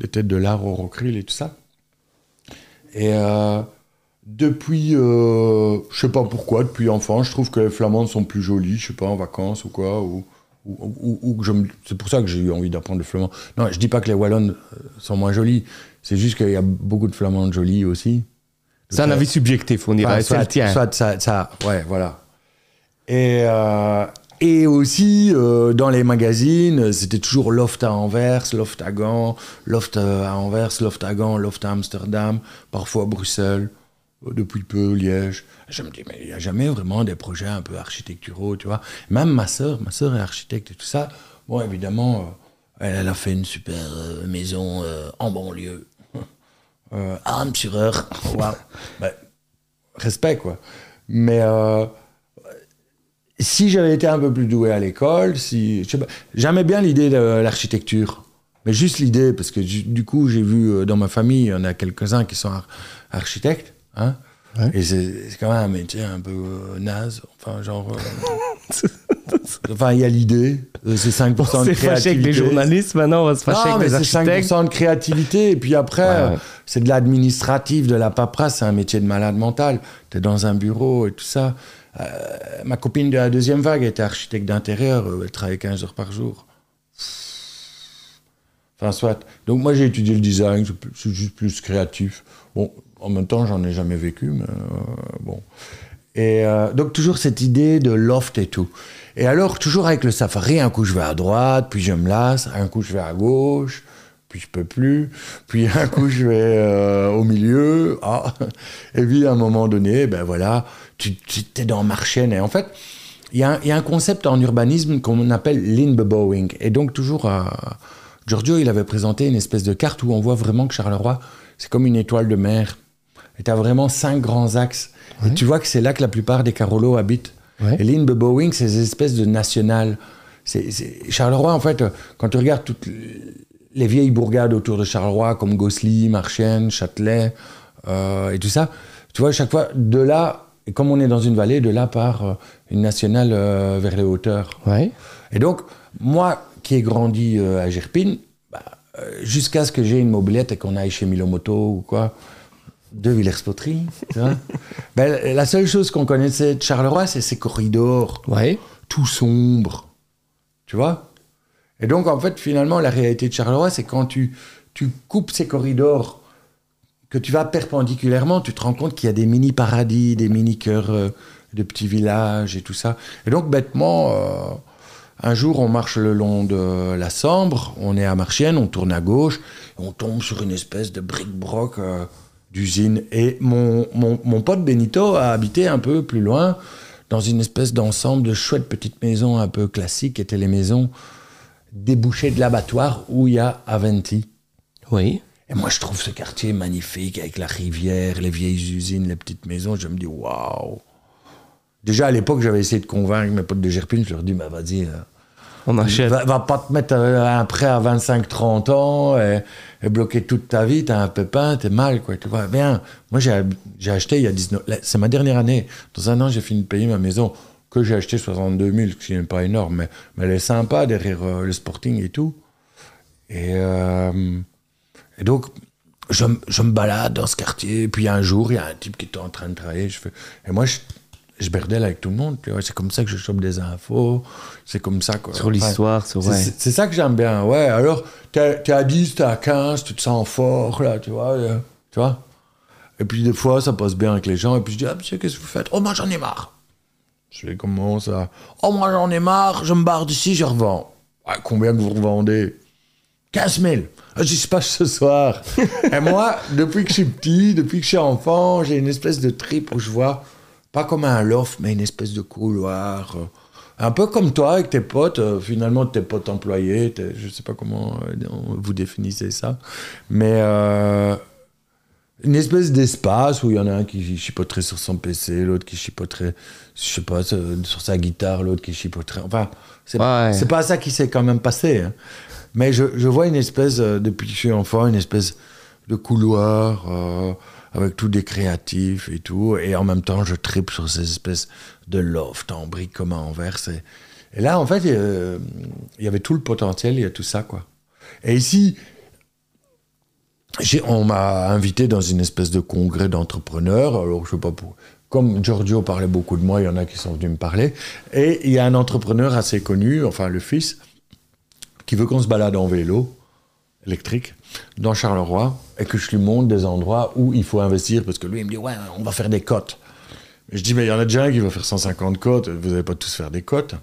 Speaker 2: des têtes de l'art au Rockrill et tout ça. Et depuis, je sais pas pourquoi, depuis enfant, je trouve que les flamandes sont plus jolies, je sais pas, en vacances ou quoi, ou, ou, que je me- c'est pour ça que j'ai eu envie d'apprendre le flamand. Non, je dis pas que les wallonnes sont moins jolies, c'est juste qu'il y a beaucoup de flamandes jolies aussi.
Speaker 1: C'est un avis subjectif, on dirait.
Speaker 2: Enfin,
Speaker 1: c'est le
Speaker 2: soit,
Speaker 1: tien.
Speaker 2: soit ça, ça, ouais, voilà. Et, euh, et aussi, euh, dans les magazines, c'était toujours Loft à Anvers, Loft à Gand, Loft euh, à Anvers, Loft à Gand, Loft à Amsterdam, parfois Bruxelles, depuis peu Liège. Je me dis, mais il n'y a jamais vraiment des projets un peu architecturaux, tu vois. Même ma sœur, ma sœur est architecte et tout ça. Bon, évidemment, elle, elle a fait une super maison en banlieue. Euh. Waouh. Ben, respect, quoi. Mais euh, si j'avais été un peu plus doué à l'école, si, j'aimais bien l'idée de l'architecture. Mais juste l'idée, parce que du coup, j'ai vu euh, dans ma famille, il y en a quelques-uns qui sont ar- architectes. Hein,
Speaker 1: Ouais.
Speaker 2: Et c'est c'est quand même un métier un peu euh, naze. Enfin, genre. euh, enfin, il y a l'idée, euh, c'est 5%
Speaker 1: On
Speaker 2: de
Speaker 1: s'est fâché avec
Speaker 2: créativité.
Speaker 1: les journalistes, maintenant on va se fâcher
Speaker 2: Non,
Speaker 1: avec
Speaker 2: mais
Speaker 1: les
Speaker 2: c'est
Speaker 1: architectes.
Speaker 2: 5% de créativité. Et puis après,
Speaker 1: Ouais, ouais.
Speaker 2: c'est de l'administratif, de la paperasse. C'est un métier de malade mental. Tu es dans un bureau et tout ça. Euh, ma copine de la deuxième vague était architecte d'intérieur. Elle travaillait 15 heures par jour. Enfin, soit. Donc, moi, j'ai étudié le design. c'est plus- C'est juste plus créatif. Bon, en même temps, j'en ai jamais vécu, mais euh, bon. Et euh, donc, toujours cette idée de loft et tout. Et alors, toujours avec le safari, un coup je vais à droite, puis je me lasse, un coup je vais à gauche, puis je peux plus, puis un coup je vais euh, au milieu, ah. et puis à un moment donné, ben voilà, tu, tu es dans Marchienne. Et en fait, il y, a un- concept en urbanisme qu'on appelle l'inbebowing. Et donc, toujours, Giorgio, il avait présenté une espèce de carte où on voit vraiment que Charleroi, c'est comme une étoile de mer. Et tu as vraiment cinq grands axes. Et tu vois que c'est là que la plupart des Carolos habitent.
Speaker 1: Ouais.
Speaker 2: Et l'inbebowing, c'est des espèces de nationales. C'est- c'est- Charleroi, en fait, quand tu regardes toutes les vieilles bourgades autour de Charleroi, comme Gosselies, Marchienne, Châtelet, euh, et tout ça, tu vois, à chaque fois, de là, et comme on est dans une vallée, de là part euh, une nationale euh, vers les hauteurs.
Speaker 1: Ouais.
Speaker 2: Et donc, moi qui ai grandi à Gerpine, bah, jusqu'à ce que j'ai une mobilette et qu'on aille chez Milomoto ou quoi, de vois, ben, la seule chose qu'on connaissait de Charleroi, c'est ces corridors
Speaker 1: Ouais.
Speaker 2: tout sombres, tu vois. Et donc, en fait, finalement, la réalité de Charleroi, c'est quand tu, tu coupes ces corridors, que tu vas perpendiculairement, tu te rends compte qu'il y a des mini-paradis, des mini-cœurs euh, de petits villages et tout ça. Et donc, bêtement, euh, un jour, on marche le long de la Sambre, on est à Marchienne, on tourne à gauche, on tombe sur une espèce de bric-broc euh, d'usine. Et mon, mon, mon pote Benito a habité un peu plus loin, dans une espèce d'ensemble de chouettes petites maisons un peu classiques, qui étaient les maisons débouchées de l'abattoir où il y a Aventi.
Speaker 1: Oui.
Speaker 2: Et moi, je trouve ce quartier magnifique avec la rivière, les vieilles usines, les petites maisons. Je me dis, waouh! Déjà, à l'époque, j'avais essayé de convaincre mes potes de Gerpine. Je leur dis, bah, vas-y, euh,
Speaker 1: On achète.
Speaker 2: va, pas te mettre un prêt à 25-30 ans et, bloquer toute ta vie. T'as un pépin, t'es mal, quoi. Tu vois, bien. Moi, j'ai acheté il y a 19... là, C'est ma dernière année. Dans un an, j'ai fini de payer ma maison que j'ai acheté 62 000, ce qui n'est pas énorme, mais, mais elle est sympa derrière euh, le sporting et tout. Et, euh, donc, je, me balade dans ce quartier. Puis un jour, il y a un type qui était en train de travailler. Je fais, et moi, je, je berdelle avec tout le monde. C'est comme ça que je chope des infos. C'est comme ça. Quoi.
Speaker 1: Sur l'histoire, sur.
Speaker 2: C'est-
Speaker 1: Ouais.
Speaker 2: C'est ça que j'aime bien, ouais. Alors, t'es à 10, t'es à 15, tu te sens fort, là, tu vois. euh, tu vois Et puis, des fois, ça passe bien avec les gens. Et puis, je dis, ah, monsieur, qu'est-ce que vous faites? Oh, moi, j'en ai marre. Je fais comment ça? Oh, moi, j'en ai marre, je me barre d'ici, je revends. Ouais, combien que vous revendez? 15 000. Ah, J'y se passe ce soir. et moi, depuis que je suis petit, depuis que je suis enfant, j'ai une espèce de trip où je vois, pas comme un loft, mais une espèce de couloir. euh, un peu comme toi avec tes potes, euh, finalement tes potes employés, tes- je sais pas comment euh, vous définissez ça, mais euh, une espèce d'espace où il y en a un qui chipoterait sur son PC, l'autre qui chipoterait, je sais pas, sur sa guitare, l'autre qui chipoterait. Enfin, c'est
Speaker 1: Ouais.
Speaker 2: pas ça qui s'est quand même passé. hein. Mais je, je vois une espèce, depuis que je suis enfant, une espèce de couloir euh, avec tout des créatifs et tout. Et en même temps, je tripe sur ces espèces de loft en briques comme à Anvers. Et, là, en fait, euh, il y avait tout le potentiel, il y a tout ça, quoi. Et ici, on m'a invité dans une espèce de congrès d'entrepreneurs. Je sais pas pour. Comme Giorgio parlait beaucoup de moi, il y en a qui sont venus me parler. Et il y a un entrepreneur assez connu, enfin le fils, qui veut qu'on se balade en vélo électrique dans Charleroi et que je lui montre des endroits où il faut investir parce que lui, il me dit Ouais, on va faire des cotes. Je dis Mais il y en a déjà un qui va faire 150 cotes, vous n'allez pas tous faire des cotes.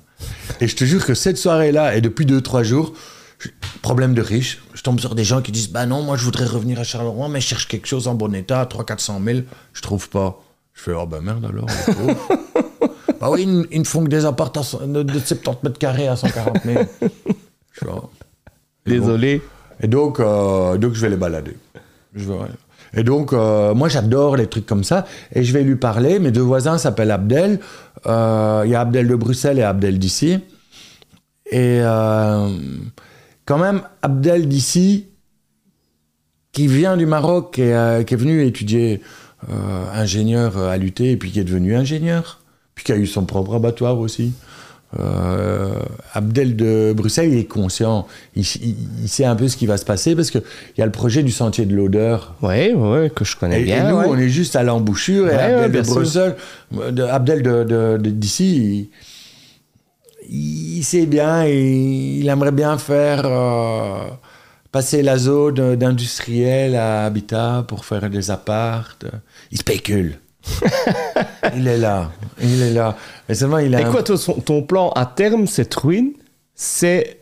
Speaker 2: Et je te jure que cette soirée-là, et depuis 2-3 jours, je- problème de riche, je tombe sur des gens qui disent Bah non, moi je voudrais revenir à Charleroi, mais je cherche quelque chose en bon état, 300-400 000, je trouve pas. Je fais Oh bah merde alors. bah oui, ils, ils ne font que des appartements de, de 70 mètres carrés à 140 000. Je fais, Oh. Bon. Et donc, euh, donc je vais les balader. Je vais- Et donc, euh, moi, j'adore les trucs comme ça. Et je vais lui parler. Mes deux voisins s'appellent Abdel. Euh, Il y a Abdel de Bruxelles et Abdel d'ici. Et euh, quand même, Abdel d'ici, qui vient du Maroc, et, qui est venu étudier ingénieur à l'UT, et puis qui est devenu ingénieur, puis qui a eu son propre abattoir aussi. Euh, Abdel de Bruxelles, il est conscient, il, il- il sait un peu ce qui va se passer parce qu'il y a le projet du sentier de l'odeur.
Speaker 1: Ouais, ouais, que je connais
Speaker 2: Et,
Speaker 1: bien.
Speaker 2: et nous,
Speaker 1: ouais.
Speaker 2: on est juste à l'embouchure
Speaker 1: Ouais,
Speaker 2: Abdel de. Bruxelles, de- Abdel de- d'ici, il, il sait bien et il aimerait bien faire euh, passer la zone d'industriel à habitat pour faire des appartes. Il spécule. il est là, il est là. Mais seulement, il a
Speaker 1: Et quoi, ton plan à terme, cette ruine, c'est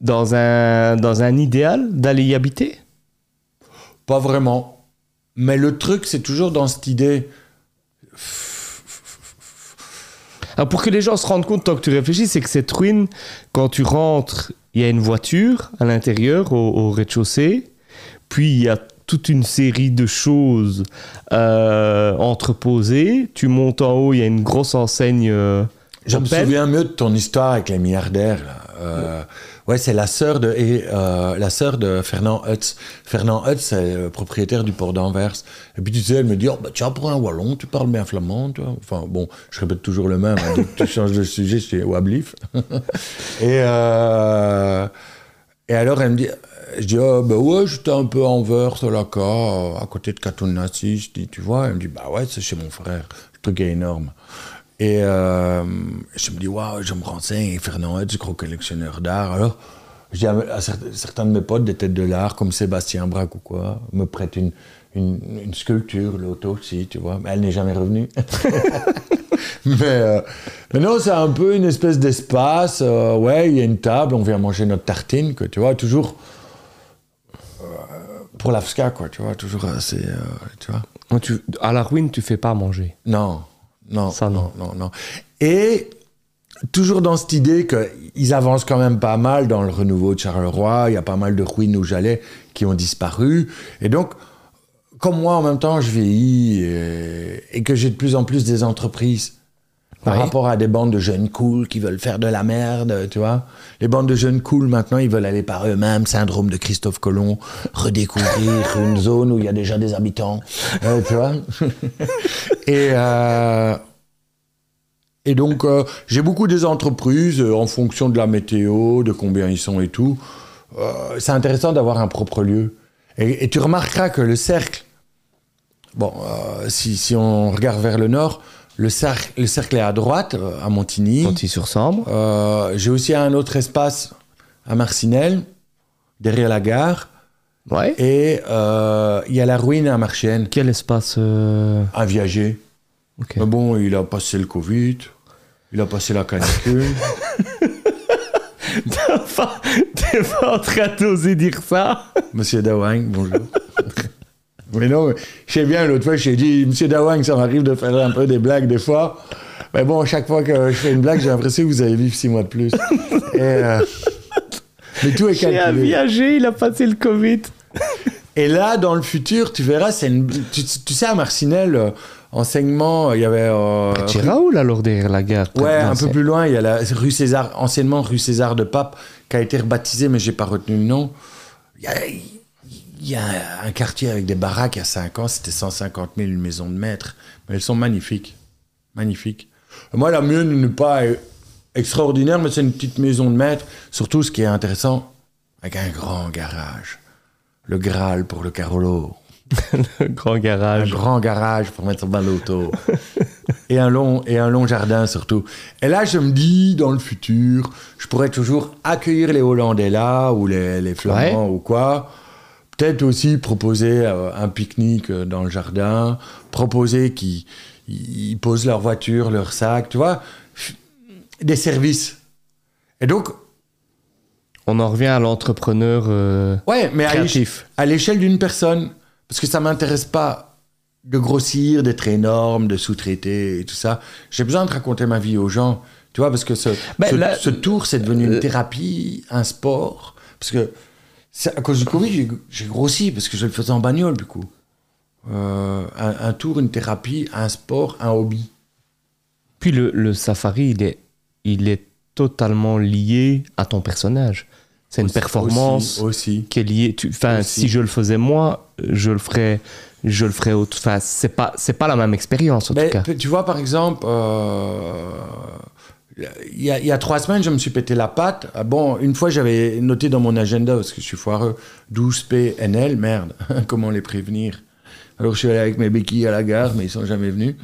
Speaker 1: dans un, dans un idéal d'aller y habiter?
Speaker 2: Pas vraiment. Mais le truc, c'est toujours dans cette idée.
Speaker 1: Alors, pour que les gens se rendent compte, tant que tu réfléchis, c'est que cette ruine, quand tu rentres, il y a une voiture à l'intérieur, au, au rez-de-chaussée. Puis, il y a toute une série de choses euh, entreposées. Tu montes en haut, il y a une grosse enseigne. euh,
Speaker 2: Je me souviens mieux de ton histoire avec les milliardaires. Euh, ouais, c'est la sœur de et, euh, la sœur de Fernand Hutz. Fernand Hutz, c'est le propriétaire du port d'Anvers. Et puis tu sais, elle me dit, oh, bah, tiens, pour un wallon, tu parles bien flamand, toi. Enfin bon, je répète toujours le même. hein. Tu changes de sujet, c'est Wablif. et euh, et alors elle me dit, je dis, oh, bah ouais, j'étais un peu à Anvers, là, à côté de Catonassi. Je dis, tu vois, elle me dit, bah ouais, c'est chez mon frère. Le truc est énorme. Et euh, je me dis, waouh, je me renseigne, Fernand Hutz, gros collectionneur d'art. Alors, je dis à, à certains, de mes potes des têtes de l'art, comme Sébastien Braque ou quoi, me prête une, une, sculpture, l'auto aussi, tu vois. Mais elle n'est jamais revenue. mais, euh, mais non, c'est un peu une espèce d'espace. euh, ouais, il y a une table, on vient manger notre tartine, que tu vois, toujours pour l'AFSCA, quoi, tu vois, toujours assez, euh, tu vois.
Speaker 1: tu- à la ruine, tu fais pas manger.
Speaker 2: Non, non,
Speaker 1: Ça, non.
Speaker 2: non, non, non. Et toujours dans cette idée qu'ils avancent quand même pas mal dans le renouveau de Charleroi, il y a pas mal de ruines où j'allais qui ont disparu. Et donc, comme moi, en même temps, je vieillis et, et que j'ai de plus en plus des entreprises par rapport à des bandes de jeunes cool qui veulent faire de la merde, tu vois. Les bandes de jeunes cool, maintenant, ils veulent aller par eux-mêmes, syndrome de Christophe Colomb, redécouvrir une zone où il y a déjà des habitants, euh, tu vois. et, euh, et donc, euh, j'ai beaucoup des entreprises en fonction de la météo, de combien ils sont et tout. C'est intéressant d'avoir un propre lieu. Et, et tu remarqueras que le cercle, bon, si, si on regarde vers le nord, le cercle, le cercle est à droite, euh, à Montigny.
Speaker 1: Montigny-sur-Sambre.
Speaker 2: Euh, j'ai aussi un autre espace à Marcinelle, derrière la gare.
Speaker 1: Ouais.
Speaker 2: Et euh, il y a la ruine à Marchienne,
Speaker 1: Quel espace euh,
Speaker 2: un viager.
Speaker 1: ok.
Speaker 2: Mais bon, il a passé le Covid, il a passé la canicule.
Speaker 1: T'es pas en train d'oser dire ça
Speaker 2: Monsieur Dawang, bonjour. mais non, je sais bien, l'autre fois, je t'ai dit, Monsieur Dawang, ça m'arrive de faire un peu des blagues des fois. Mais bon, chaque fois que je fais une blague, j'ai l'impression que vous allez vivre six mois de plus. Et, euh, mais tout est
Speaker 1: J'ai
Speaker 2: calculé.
Speaker 1: viager, il a passé le Covid.
Speaker 2: Et là, dans le futur, tu verras, c'est une... tu, tu sais, à Marcinelle, euh, enseignement, il y avait... euh,
Speaker 1: Tu Raoul alors derrière la gare
Speaker 2: Ouais,
Speaker 1: Non,
Speaker 2: un peu plus loin, il y a la rue César, anciennement rue César de Pape, qui a été rebaptisée, mais j'ai pas retenu le nom. Il y a, il y a un quartier avec des baraques a 5 ans, c'était 150 000 une maison de maître. Mais elles sont magnifiques. Magnifiques. Moi, la mienne n'est pas extraordinaire, mais c'est une petite maison de maître. Surtout, ce qui est intéressant, avec un grand garage. Le Graal pour le Carolo.
Speaker 1: Le grand
Speaker 2: Un
Speaker 1: garage.
Speaker 2: grand garage pour mettre son balotto. et, un long, et un long jardin surtout. Et là, je me dis, dans le futur, je pourrais toujours accueillir les Hollandais là, ou les, les Flamands ou quoi. Peut-être aussi proposer euh, un pique-nique euh, dans le jardin, proposer qu'ils ils posent leur voiture, leur sac, tu vois, des services. Et donc,
Speaker 1: On en revient à l'entrepreneur euh,
Speaker 2: ouais, mais à l'éche-
Speaker 1: créatif.
Speaker 2: à l'échelle d'une personne. Parce que ça m'intéresse pas de grossir, d'être énorme, de sous-traiter et tout ça. J'ai besoin de raconter ma vie aux gens. Tu vois, parce que ce,
Speaker 1: Ben,
Speaker 2: ce,
Speaker 1: là-
Speaker 2: ce tour, c'est devenu une
Speaker 1: Euh,
Speaker 2: thérapie, un sport. Parce que à cause du Covid, j'ai- grossi parce que je le faisais en bagnole, du coup. euh, un, un tour, une thérapie, un sport, un hobby.
Speaker 1: Puis le, le safari, il est, il est totalement lié à ton personnage. C'est une performance
Speaker 2: Aussi. aussi.
Speaker 1: qui est liée. Enfin, si je le faisais moi, je le ferais, je le ferais autre. Enfin, c'est pas, c'est pas la même expérience en
Speaker 2: Mais
Speaker 1: tout cas.
Speaker 2: tu vois, par exemple, euh, il y, a, il y a trois semaines, je me suis pété la patte. Ah Bon, une fois, j'avais noté dans mon agenda, parce que je suis foireux, 12PNL, merde, comment les prévenir? Alors, je suis allé avec mes béquilles à la gare, mais ils sont jamais venus.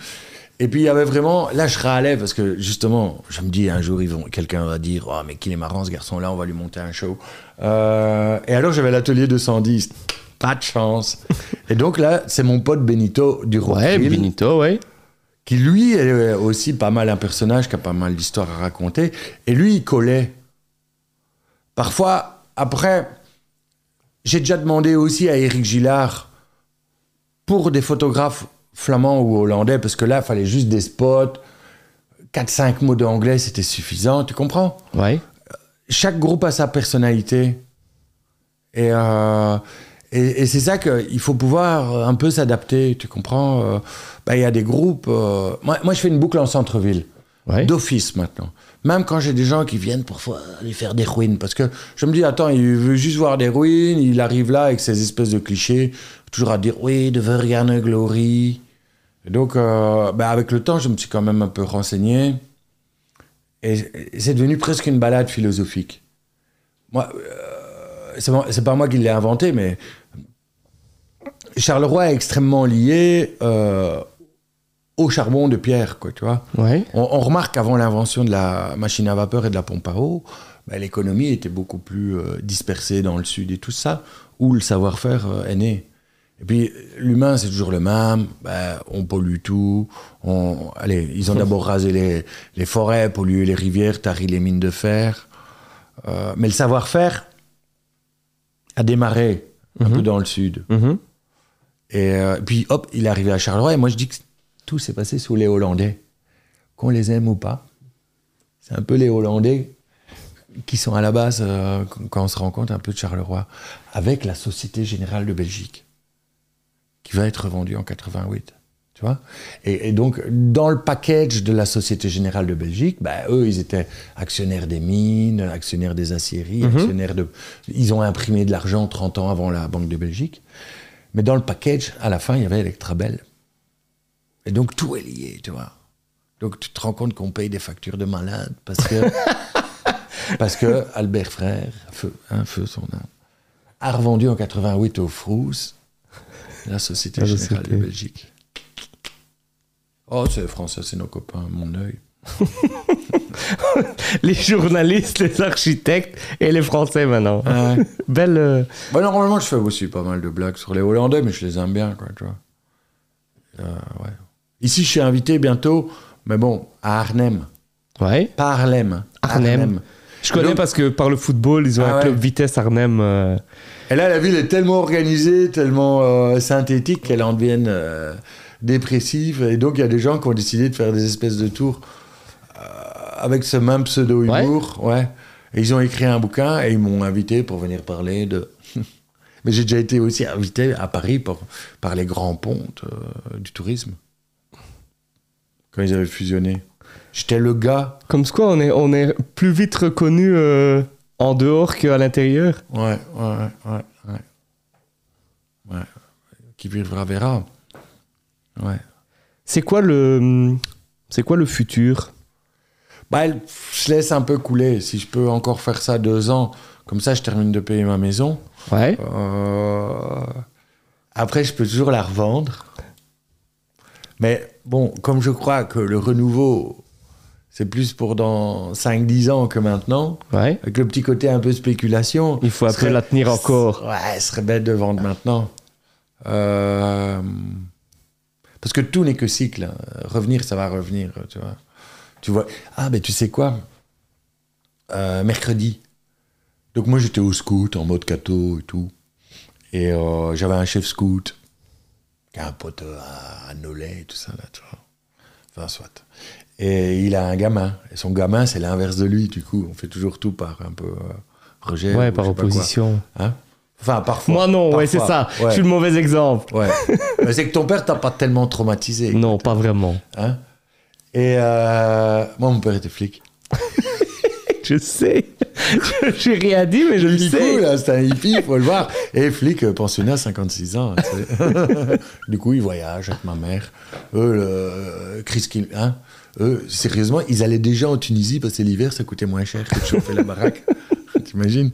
Speaker 2: Et puis, il y avait vraiment... Là, je râlais, parce que, justement, je me dis, un jour, ils vont, quelqu'un va dire, oh, mais qu'il est marrant, ce garçon-là, on va lui monter un show. Euh, et alors, j'avais l'atelier 210. Pas de chance. Et donc, là, c'est mon pote Benito du
Speaker 1: Ouais,
Speaker 2: Rockville
Speaker 1: Benito, ouais.
Speaker 2: Qui lui est aussi pas mal un personnage qui a pas mal d'histoires à raconter. Et lui, il collait. Parfois, après, j'ai déjà demandé aussi à Eric Gillard pour des photographes flamands ou hollandais, parce que là, il fallait juste des spots. 4-5 mots d'anglais, c'était suffisant, tu comprends?
Speaker 1: Ouais.
Speaker 2: chaque groupe a sa personnalité. Et, euh, et, et c'est ça qu'il faut pouvoir un peu s'adapter, tu comprends Euh, bah, Il y a des groupes... euh, moi, moi, je fais une boucle en centre-ville,
Speaker 1: Ouais.
Speaker 2: d'office maintenant. Même quand j'ai des gens qui viennent parfois aller faire des ruines. Parce que je me dis, attends, il veut juste voir des ruines, il arrive là avec ces espèces de clichés, toujours à dire, oui, de Vergane Glory. Et donc, euh, bah, avec le temps, je me suis quand même un peu renseigné. Et c'est devenu presque une balade philosophique. Moi, euh, c'est pas moi qui l'ai inventé, mais Charleroi est extrêmement lié euh, au charbon de pierre, quoi, tu vois.
Speaker 1: Ouais.
Speaker 2: On, on remarque qu'avant l'invention de la machine à vapeur et de la pompe à eau, ben, l'économie était beaucoup plus euh, dispersée dans le sud et tout ça, où le savoir-faire euh, est né. Et puis l'humain, c'est toujours le même. Ben, on pollue tout. On, allez, ils ont d'abord rasé les, les forêts, pollué les rivières, tari les mines de fer. Mais le savoir-faire a démarré un
Speaker 1: Mhm.
Speaker 2: peu dans le sud.
Speaker 1: Mhm.
Speaker 2: Et euh, puis hop, il est arrivé à Charleroi. Et moi, je dis que tout s'est passé sous les Hollandais. Qu'on les aime ou pas. C'est un peu les Hollandais qui sont à la base, euh, quand on se rend compte un peu de Charleroi, avec la Société Générale de Belgique, qui va être vendue en 88. Tu vois et, et donc, dans le package de la Société Générale de Belgique, bah, eux, ils étaient actionnaires des mines, actionnaires des aciéries,
Speaker 1: Mhm.
Speaker 2: actionnaires de... Ils ont imprimé de l'argent 30 ans avant la Banque de Belgique. Mais dans le package, à la fin, il y avait Electrabel. Et donc, tout est lié, tu vois. Donc, tu te rends compte qu'on paye des factures de malade parce que, parce que Albert Frère, feu, un feu son âme, a revendu en 88 au Frous la Société
Speaker 1: La
Speaker 2: Générale de Belgique. Oh, c'est français, c'est nos copains, mon œil.
Speaker 1: Les journalistes, les architectes et les Français maintenant.
Speaker 2: Ouais.
Speaker 1: Belle. euh,
Speaker 2: Bah, normalement, je fais aussi pas mal de blagues sur les Hollandais, mais je les aime bien, quoi, tu vois. Euh, ouais. Ici, je suis invité bientôt, mais bon, à Arnhem.
Speaker 1: Ouais.
Speaker 2: Pas hein.
Speaker 1: Arnhem. Je connais
Speaker 2: Donc-
Speaker 1: parce que par le football, ils ont
Speaker 2: Ah
Speaker 1: un
Speaker 2: ouais.
Speaker 1: club Vitesse Arnhem. euh,
Speaker 2: Et là, la ville est tellement organisée, tellement euh, synthétique qu'elle en devient euh, dépressive. Et donc, il y a des gens qui ont décidé de faire des espèces de tours avec ce même pseudo-humour. Ouais. Et ils ont écrit un bouquin et ils m'ont invité pour venir parler de. Mais j'ai déjà été aussi invité à Paris par, par les grands pontes euh, du tourisme. Quand ils avaient fusionné. J'étais le gars.
Speaker 1: Comme quoi, on est, on est plus vite reconnu euh, en dehors qu'à l'intérieur.
Speaker 2: Ouais, ouais, ouais, ouais. Ouais. Qui vivra verra. Ouais.
Speaker 1: C'est quoi le, c'est quoi le futur?
Speaker 2: Bah, je laisse un peu couler. Si je peux encore faire ça deux ans, comme ça, je termine de payer ma maison.
Speaker 1: Ouais.
Speaker 2: Euh, Après, je peux toujours la revendre. Mais bon, comme je crois que le renouveau, c'est plus pour dans 5-10 ans que maintenant,
Speaker 1: Ouais.
Speaker 2: avec le petit côté un peu spéculation.
Speaker 1: Il faut
Speaker 2: serait-
Speaker 1: la tenir encore.
Speaker 2: Ouais, ce serait bête de vendre maintenant. Euh, Parce que tout n'est que cycle. hein. Revenir, ça va revenir, tu vois. Tu vois. Ah, mais tu sais quoi? Euh, Mercredi. Donc moi, j'étais au scout, en mode cateau et tout. Et euh, j'avais un chef scout, qui a un pote à, à Nolay et tout ça, là, tu vois. Enfin, soit. Et il a un gamin. Et son gamin, c'est l'inverse de lui, du coup. On fait toujours tout par un peu euh, rejet.
Speaker 1: Ouais,
Speaker 2: ou
Speaker 1: par opposition.
Speaker 2: Hein? Enfin, parfois.
Speaker 1: Moi non, ouais, c'est ça.
Speaker 2: Parfois,
Speaker 1: Je suis le mauvais exemple.
Speaker 2: Ouais. Mais c'est que ton père t'a pas tellement traumatisé.
Speaker 1: Non, pas vraiment.
Speaker 2: Hein? Et euh, moi, mon père était flic.
Speaker 1: Je sais. J'ai rien dit, mais je le sais.
Speaker 2: c'est un hippie, il faut le voir. Et flic euh, pensionnaire, 56 ans. du coup, il voyage avec ma mère. Eux, le, euh, Chris Kill, hein, eux, sérieusement, ils allaient déjà en Tunisie parce que l'hiver, ça coûtait moins cher que de chauffer la baraque. T'imagines?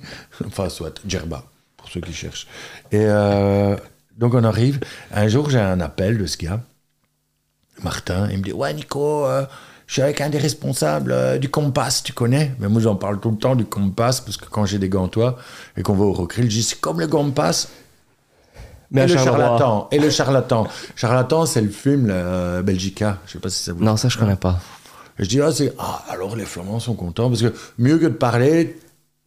Speaker 2: Enfin, soit, Djerba, pour ceux qui cherchent. Et euh, donc, on arrive. Un jour, j'ai un appel de ce gars, Martin. Il me dit Ouais, Nico, euh, je suis avec un des responsables euh, du Compass, tu connais? Mais moi, j'en parle tout le temps du Compass parce que quand j'ai des gantois et qu'on va au recril, je dis C'est comme le Compass.
Speaker 1: Mais
Speaker 2: et le charlatan. Et le charlatan. Charlatan, c'est le film, la Belgica. Je sais pas si ça vous
Speaker 1: Non, ça, je connais pas.
Speaker 2: Et je dis, ah, c'est- ah, alors les Flamands sont contents parce que mieux que de parler,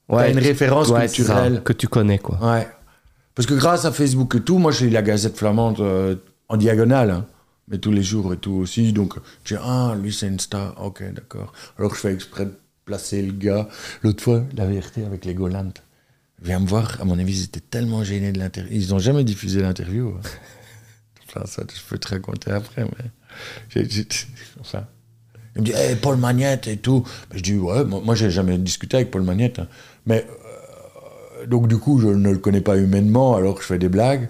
Speaker 2: T'as une référence
Speaker 1: ouais,
Speaker 2: culturelle.
Speaker 1: que tu connais, quoi.
Speaker 2: Ouais. Parce que grâce à Facebook et tout, moi j'ai la Gazette flamande euh, en diagonale, hein, mais tous les jours et tout aussi. Donc je dis, ah, lui c'est une star, ok, d'accord. Alors je fais exprès de placer le gars. L'autre fois, la vérité avec les Golantes. Viens me voir, à mon avis, ils étaient tellement gênés de l'interview. Ils n'ont jamais diffusé l'interview. hein. Enfin, ça, je peux te raconter après, mais. enfin. Il me dit, hey, Paul Magnette et tout. Ben, je dis, ouais, moi, moi, j'ai jamais discuté avec Paul Magnette. hein. Mais euh, donc, du coup, je ne le connais pas humainement, alors que je fais des blagues.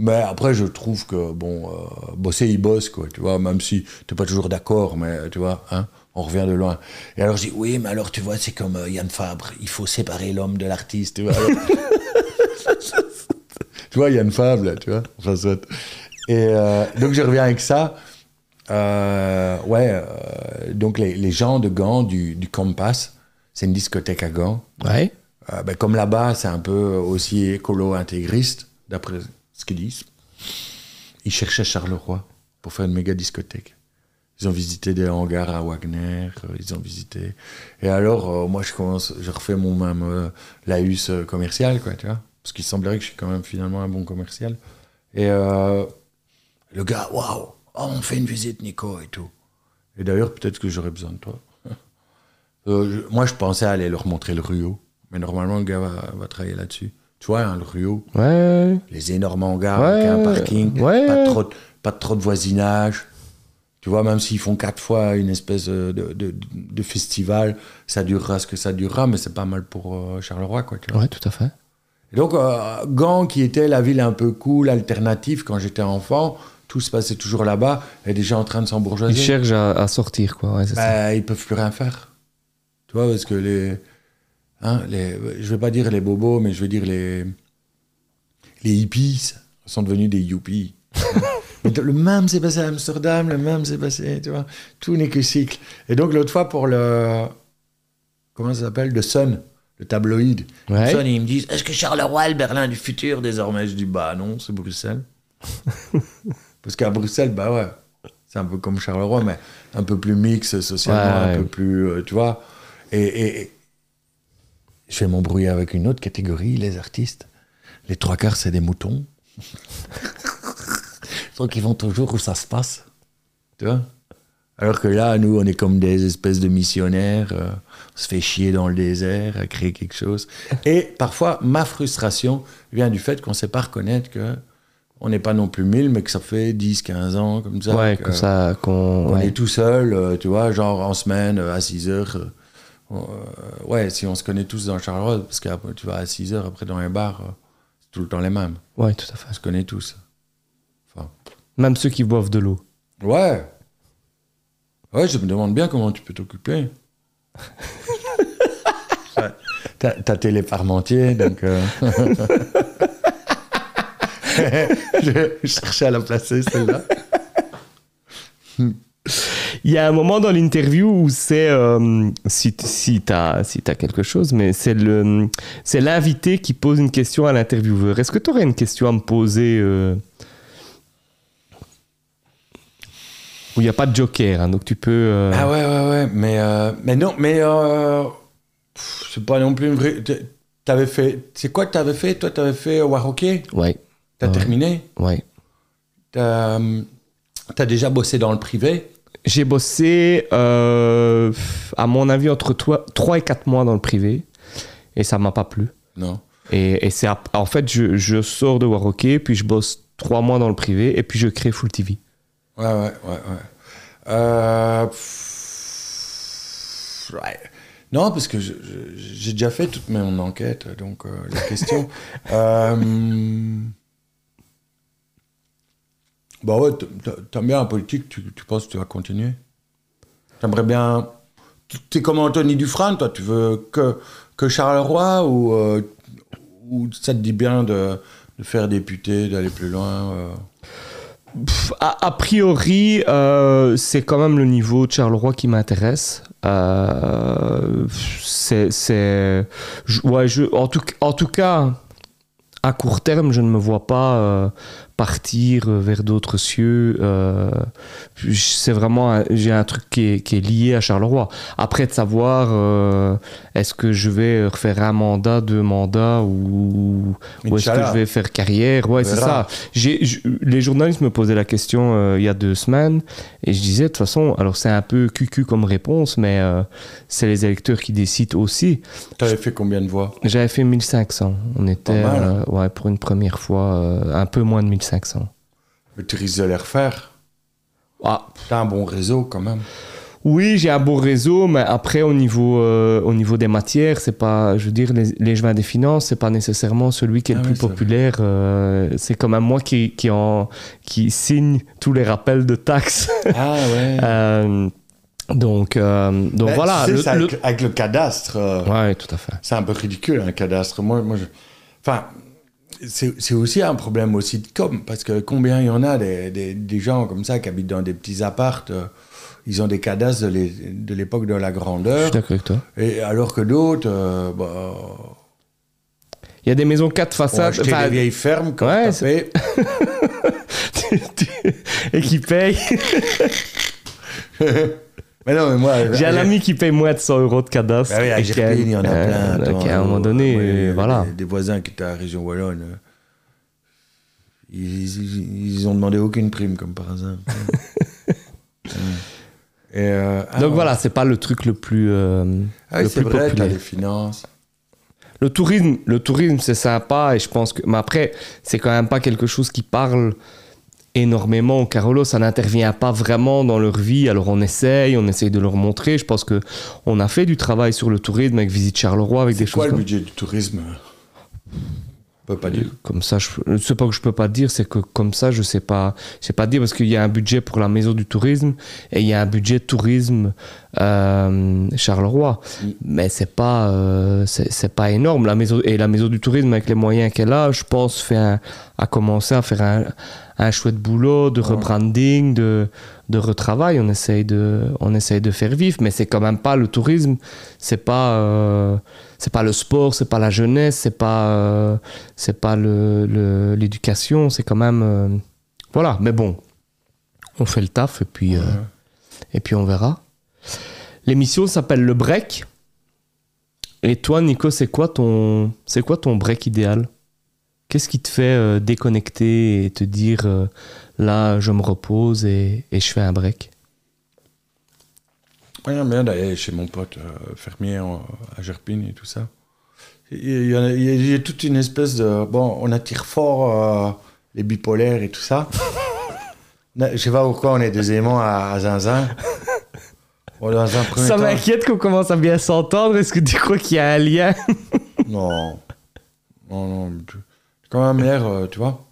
Speaker 2: Mais après, je trouve que, bon, euh, bosser, il bosse, quoi, tu vois, même si tu n'es pas toujours d'accord, mais tu vois, hein, on revient de loin. Et alors, je dis, oui, mais alors, tu vois, c'est comme euh, Yann Fabre, il faut séparer l'homme de l'artiste, tu vois. Alors- tu vois, Yann Fabre, là, tu vois, enfin, soit. Et euh, donc, je reviens avec ça. Ouais, donc les, les gens de Gand, du, du Compass, c'est une discothèque à Gand.
Speaker 1: Ouais.
Speaker 2: Ben, comme là-bas, c'est un peu aussi écolo-intégriste, d'après ce qu'ils disent. Ils cherchaient Charleroi pour faire une méga discothèque. Ils ont visité des hangars à Wagner, euh, ils ont visité. Et alors, euh, moi, je commence, je refais mon même euh, laïus euh, commercial, quoi, tu vois. Parce qu'il semblerait que je suis quand même finalement un bon commercial. Et euh, le gars, waouh, oh, on fait une visite, Nico, et tout. Et d'ailleurs, peut-être que j'aurais besoin de toi. Moi, je pensais aller leur montrer le Rio. Mais normalement, le gars va travailler là-dessus. Tu vois, hein, le Rio,
Speaker 1: Ouais.
Speaker 2: les énormes hangars
Speaker 1: Ouais,
Speaker 2: avec un parking,
Speaker 1: ouais.
Speaker 2: pas, trop, de- pas trop de voisinage. Tu vois, même s'ils font quatre fois une espèce de, de, festival, ça durera ce que ça durera, mais c'est pas mal pour euh, Charleroi, quoi. Tu vois.
Speaker 1: Ouais, tout à fait.
Speaker 2: Et donc, euh, Gand, qui était la ville un peu cool, alternative quand j'étais enfant, tout se passait toujours là-bas, est déjà en train de
Speaker 1: Ils
Speaker 2: s'embourgeoiser.
Speaker 1: cherchent à, à sortir, quoi. Ouais, c'est ça.
Speaker 2: Bah, ils peuvent plus rien faire. Tu vois, parce que les, hein, les, je vais pas dire les bobos, mais je vais dire les, les hippies sont devenus des yuppies. Le même s'est passé à Amsterdam, le même s'est passé, tu vois. Tout n'est que cycle. Et donc l'autre fois pour le, comment ça s'appelle, le Sun, le tabloïd.
Speaker 1: Ouais.
Speaker 2: Sun, ils me disent, est-ce que Charleroi est le Berlin du futur désormais? Je dis, bah non, c'est Bruxelles. Parce qu'à Bruxelles, bah ouais, c'est un peu comme Charleroi, mais un peu plus mix socialement,
Speaker 1: Ouais,
Speaker 2: un peu plus, euh, tu vois. Et je vais m'embrouiller avec une autre catégorie, les artistes. Les trois quarts, c'est des moutons. Donc ils vont toujours où ça se passe, tu vois? Alors que là, nous, on est comme des espèces de missionnaires, euh, on se fait chier dans le désert à créer quelque chose. Et parfois, ma frustration vient du fait qu'on ne sait pas reconnaître que on n'est pas non plus mille, mais que ça fait 10, 15 ans, comme ça.
Speaker 1: ouais,
Speaker 2: que-
Speaker 1: comme ça, qu'on. ouais.
Speaker 2: est tout seul, euh, tu vois, genre en semaine, euh, à 6 heures. euh, ouais, si on se connaît tous dans Charleroi, parce que tu vas à 6 heures, après dans les bars, euh, c'est tout le temps les mêmes.
Speaker 1: Ouais, tout à fait.
Speaker 2: On se connaît tous. Enfin,
Speaker 1: Même ceux qui boivent de l'eau.
Speaker 2: ouais. Ouais, je me demande bien comment tu peux t'occuper. T'as t'as télé Parmentier, donc. euh, je cherchais à la placer, celle-là.
Speaker 1: Il y a un moment dans l'interview où c'est, euh, si, si tu as, si t'as quelque chose, mais c'est, le, c'est l'invité qui pose une question à l'intervieweur. Est-ce que tu aurais une question à me poser euh, Où il n'y a pas de joker, hein, donc tu peux... euh,
Speaker 2: Ah ouais, ouais, ouais, mais, euh, mais non, mais c'est pas non plus une vraie. T'avais fait. C'est quoi que t'avais fait? Toi, t'avais fait Waroké
Speaker 1: Ouais,
Speaker 2: T'as
Speaker 1: Ouais.
Speaker 2: terminé?
Speaker 1: Ouais.
Speaker 2: T'as t'as déjà bossé dans le privé?
Speaker 1: J'ai bossé, euh, à mon avis, entre 3 et 4 mois dans le privé, et ça m'a pas plu.
Speaker 2: Non.
Speaker 1: Et, et c'est en fait, je, je sors de Warroquet, puis je bosse trois mois dans le privé, et puis je crée Full TV.
Speaker 2: Ouais, ouais, ouais, ouais. Euh, ouais. Non, parce que j'ai déjà fait toute mon enquête, donc euh, la question. euh, bah ouais, t'aimes bien la politique, tu, tu penses que tu vas continuer? T'aimerais bien. T'es comme Anthony Dufresne, toi, tu veux que, que Charleroi ou, euh, ou ça te dit bien de, de faire député, d'aller plus loin euh?
Speaker 1: A, priori, euh, c'est quand même le niveau de Charleroi qui m'intéresse. C'est, ouais, je, en tout, en tout cas, à court terme, je ne me vois pas euh, partir vers d'autres cieux. euh, c'est vraiment, j'ai un truc qui est, qui est lié à Charleroi. Après, de savoir, euh, est-ce que je vais refaire un mandat, deux mandats, ou, ou est-ce que je vais faire carrière? Ouais, c'est ça. Les journalistes me posaient la question euh, il y a deux semaines et je disais de toute façon, alors c'est un peu cucu comme réponse, mais euh, c'est les électeurs qui décident aussi.
Speaker 2: T'avais fait combien de voix?
Speaker 1: J'avais fait 1500. On était
Speaker 2: Pas mal.
Speaker 1: euh, ouais, pour une première fois euh, un peu moins de 1500.
Speaker 2: Mais tu risques de les refaire.
Speaker 1: Ah,
Speaker 2: T'as un bon réseau quand même.
Speaker 1: oui, j'ai un beau réseau, mais après au niveau, euh, au niveau des matières, c'est pas, je veux dire, les, les des finances, c'est pas nécessairement celui qui est
Speaker 2: Ah
Speaker 1: le
Speaker 2: oui,
Speaker 1: plus populaire. euh, c'est quand même moi qui, qui, en, qui signe tous les rappels de taxes.
Speaker 2: Ah ouais.
Speaker 1: Euh, donc, donc
Speaker 2: Ben,
Speaker 1: voilà.
Speaker 2: tu sais,
Speaker 1: le-
Speaker 2: c'est
Speaker 1: le-
Speaker 2: avec, le cadastre,
Speaker 1: Ouais, tout à fait.
Speaker 2: c'est un peu ridicule un cadastre. Moi, moi je... Enfin, c'est aussi un problème aussi de com, parce que combien il y en a des, des, des gens comme ça qui habitent dans des petits appartes, euh, ils ont des cadastres de l'é- de l'époque de la
Speaker 1: Je
Speaker 2: grandeur,
Speaker 1: suis d'accord avec toi.
Speaker 2: et alors que d'autres euh, bah,
Speaker 1: Il y a des maisons quatre façades. enfin,
Speaker 2: des vieilles fermes quand
Speaker 1: Ouais, et qui payent.
Speaker 2: Mais non, mais moi,
Speaker 1: J'ai un ami qui paye moins de 100 euros de cadastre.
Speaker 2: Bah oui, à Gerpine, il y en a plein.
Speaker 1: donc à un moment donné, voilà.
Speaker 2: Des, voisins qui étaient à la région Wallonne, euh, ils, ils, ils ont demandé aucune prime, comme par hasard. Et, euh, ah,
Speaker 1: Donc
Speaker 2: ouais.
Speaker 1: voilà, c'est pas le truc le plus, euh,
Speaker 2: Ah oui,
Speaker 1: le
Speaker 2: c'est vrai, t'as les finances.
Speaker 1: Le tourisme, le tourisme, c'est sympa et je pense que. Mais après, c'est quand même pas quelque chose qui parle énormément Carolo. Ça n'intervient pas vraiment dans leur vie. Alors on essaye, on essaye de leur montrer. Je pense que on a fait du travail sur le tourisme avec Visite Charleroi, avec des
Speaker 2: C'est quoi
Speaker 1: choses
Speaker 2: le
Speaker 1: comme,
Speaker 2: budget du tourisme? On peut pas dire.
Speaker 1: comme ça. Je, c'est pas que je peux pas dire, c'est que comme ça, je sais pas, je sais pas dire parce qu'il y a un budget pour la maison du tourisme et il y a un budget tourisme euh, Charleroi.
Speaker 2: Mm.
Speaker 1: Mais c'est pas, euh, c'est pas énorme. La maison et la maison du tourisme avec les moyens qu'elle a, je pense, fait un- a commencé à faire un, un chouette boulot de rebranding, de, de retravail. On essaye de, on essaye de faire vivre, mais c'est quand même pas le tourisme. C'est pas, euh, c'est pas le sport, c'est pas la jeunesse, c'est pas, euh, c'est pas le- le- l'éducation. C'est quand même, euh, voilà. Mais bon, on fait le taf et puis,
Speaker 2: Ouais.
Speaker 1: et puis on verra. L'émission s'appelle Le Break. Et toi, Nico, c'est quoi ton, c'est quoi ton break idéal? Qu'est-ce qui te fait euh, déconnecter et te dire euh, là, je me repose et, et je fais un break?
Speaker 2: Moi, j'aime bien d'aller chez mon pote euh, fermier à Gerpine et tout ça. Il y, a, il y toute une espèce de... Bon, on attire fort euh, les bipolaires et tout ça. Je sais pas pourquoi on est des aimants à, à Zinzin. Bon, dans un premier
Speaker 1: Ça
Speaker 2: temps-
Speaker 1: m'inquiète qu'on commence à bien s'entendre. Est-ce que tu crois qu'il y a un lien?
Speaker 2: Non. Non, non. Quand même l'air, euh, tu vois.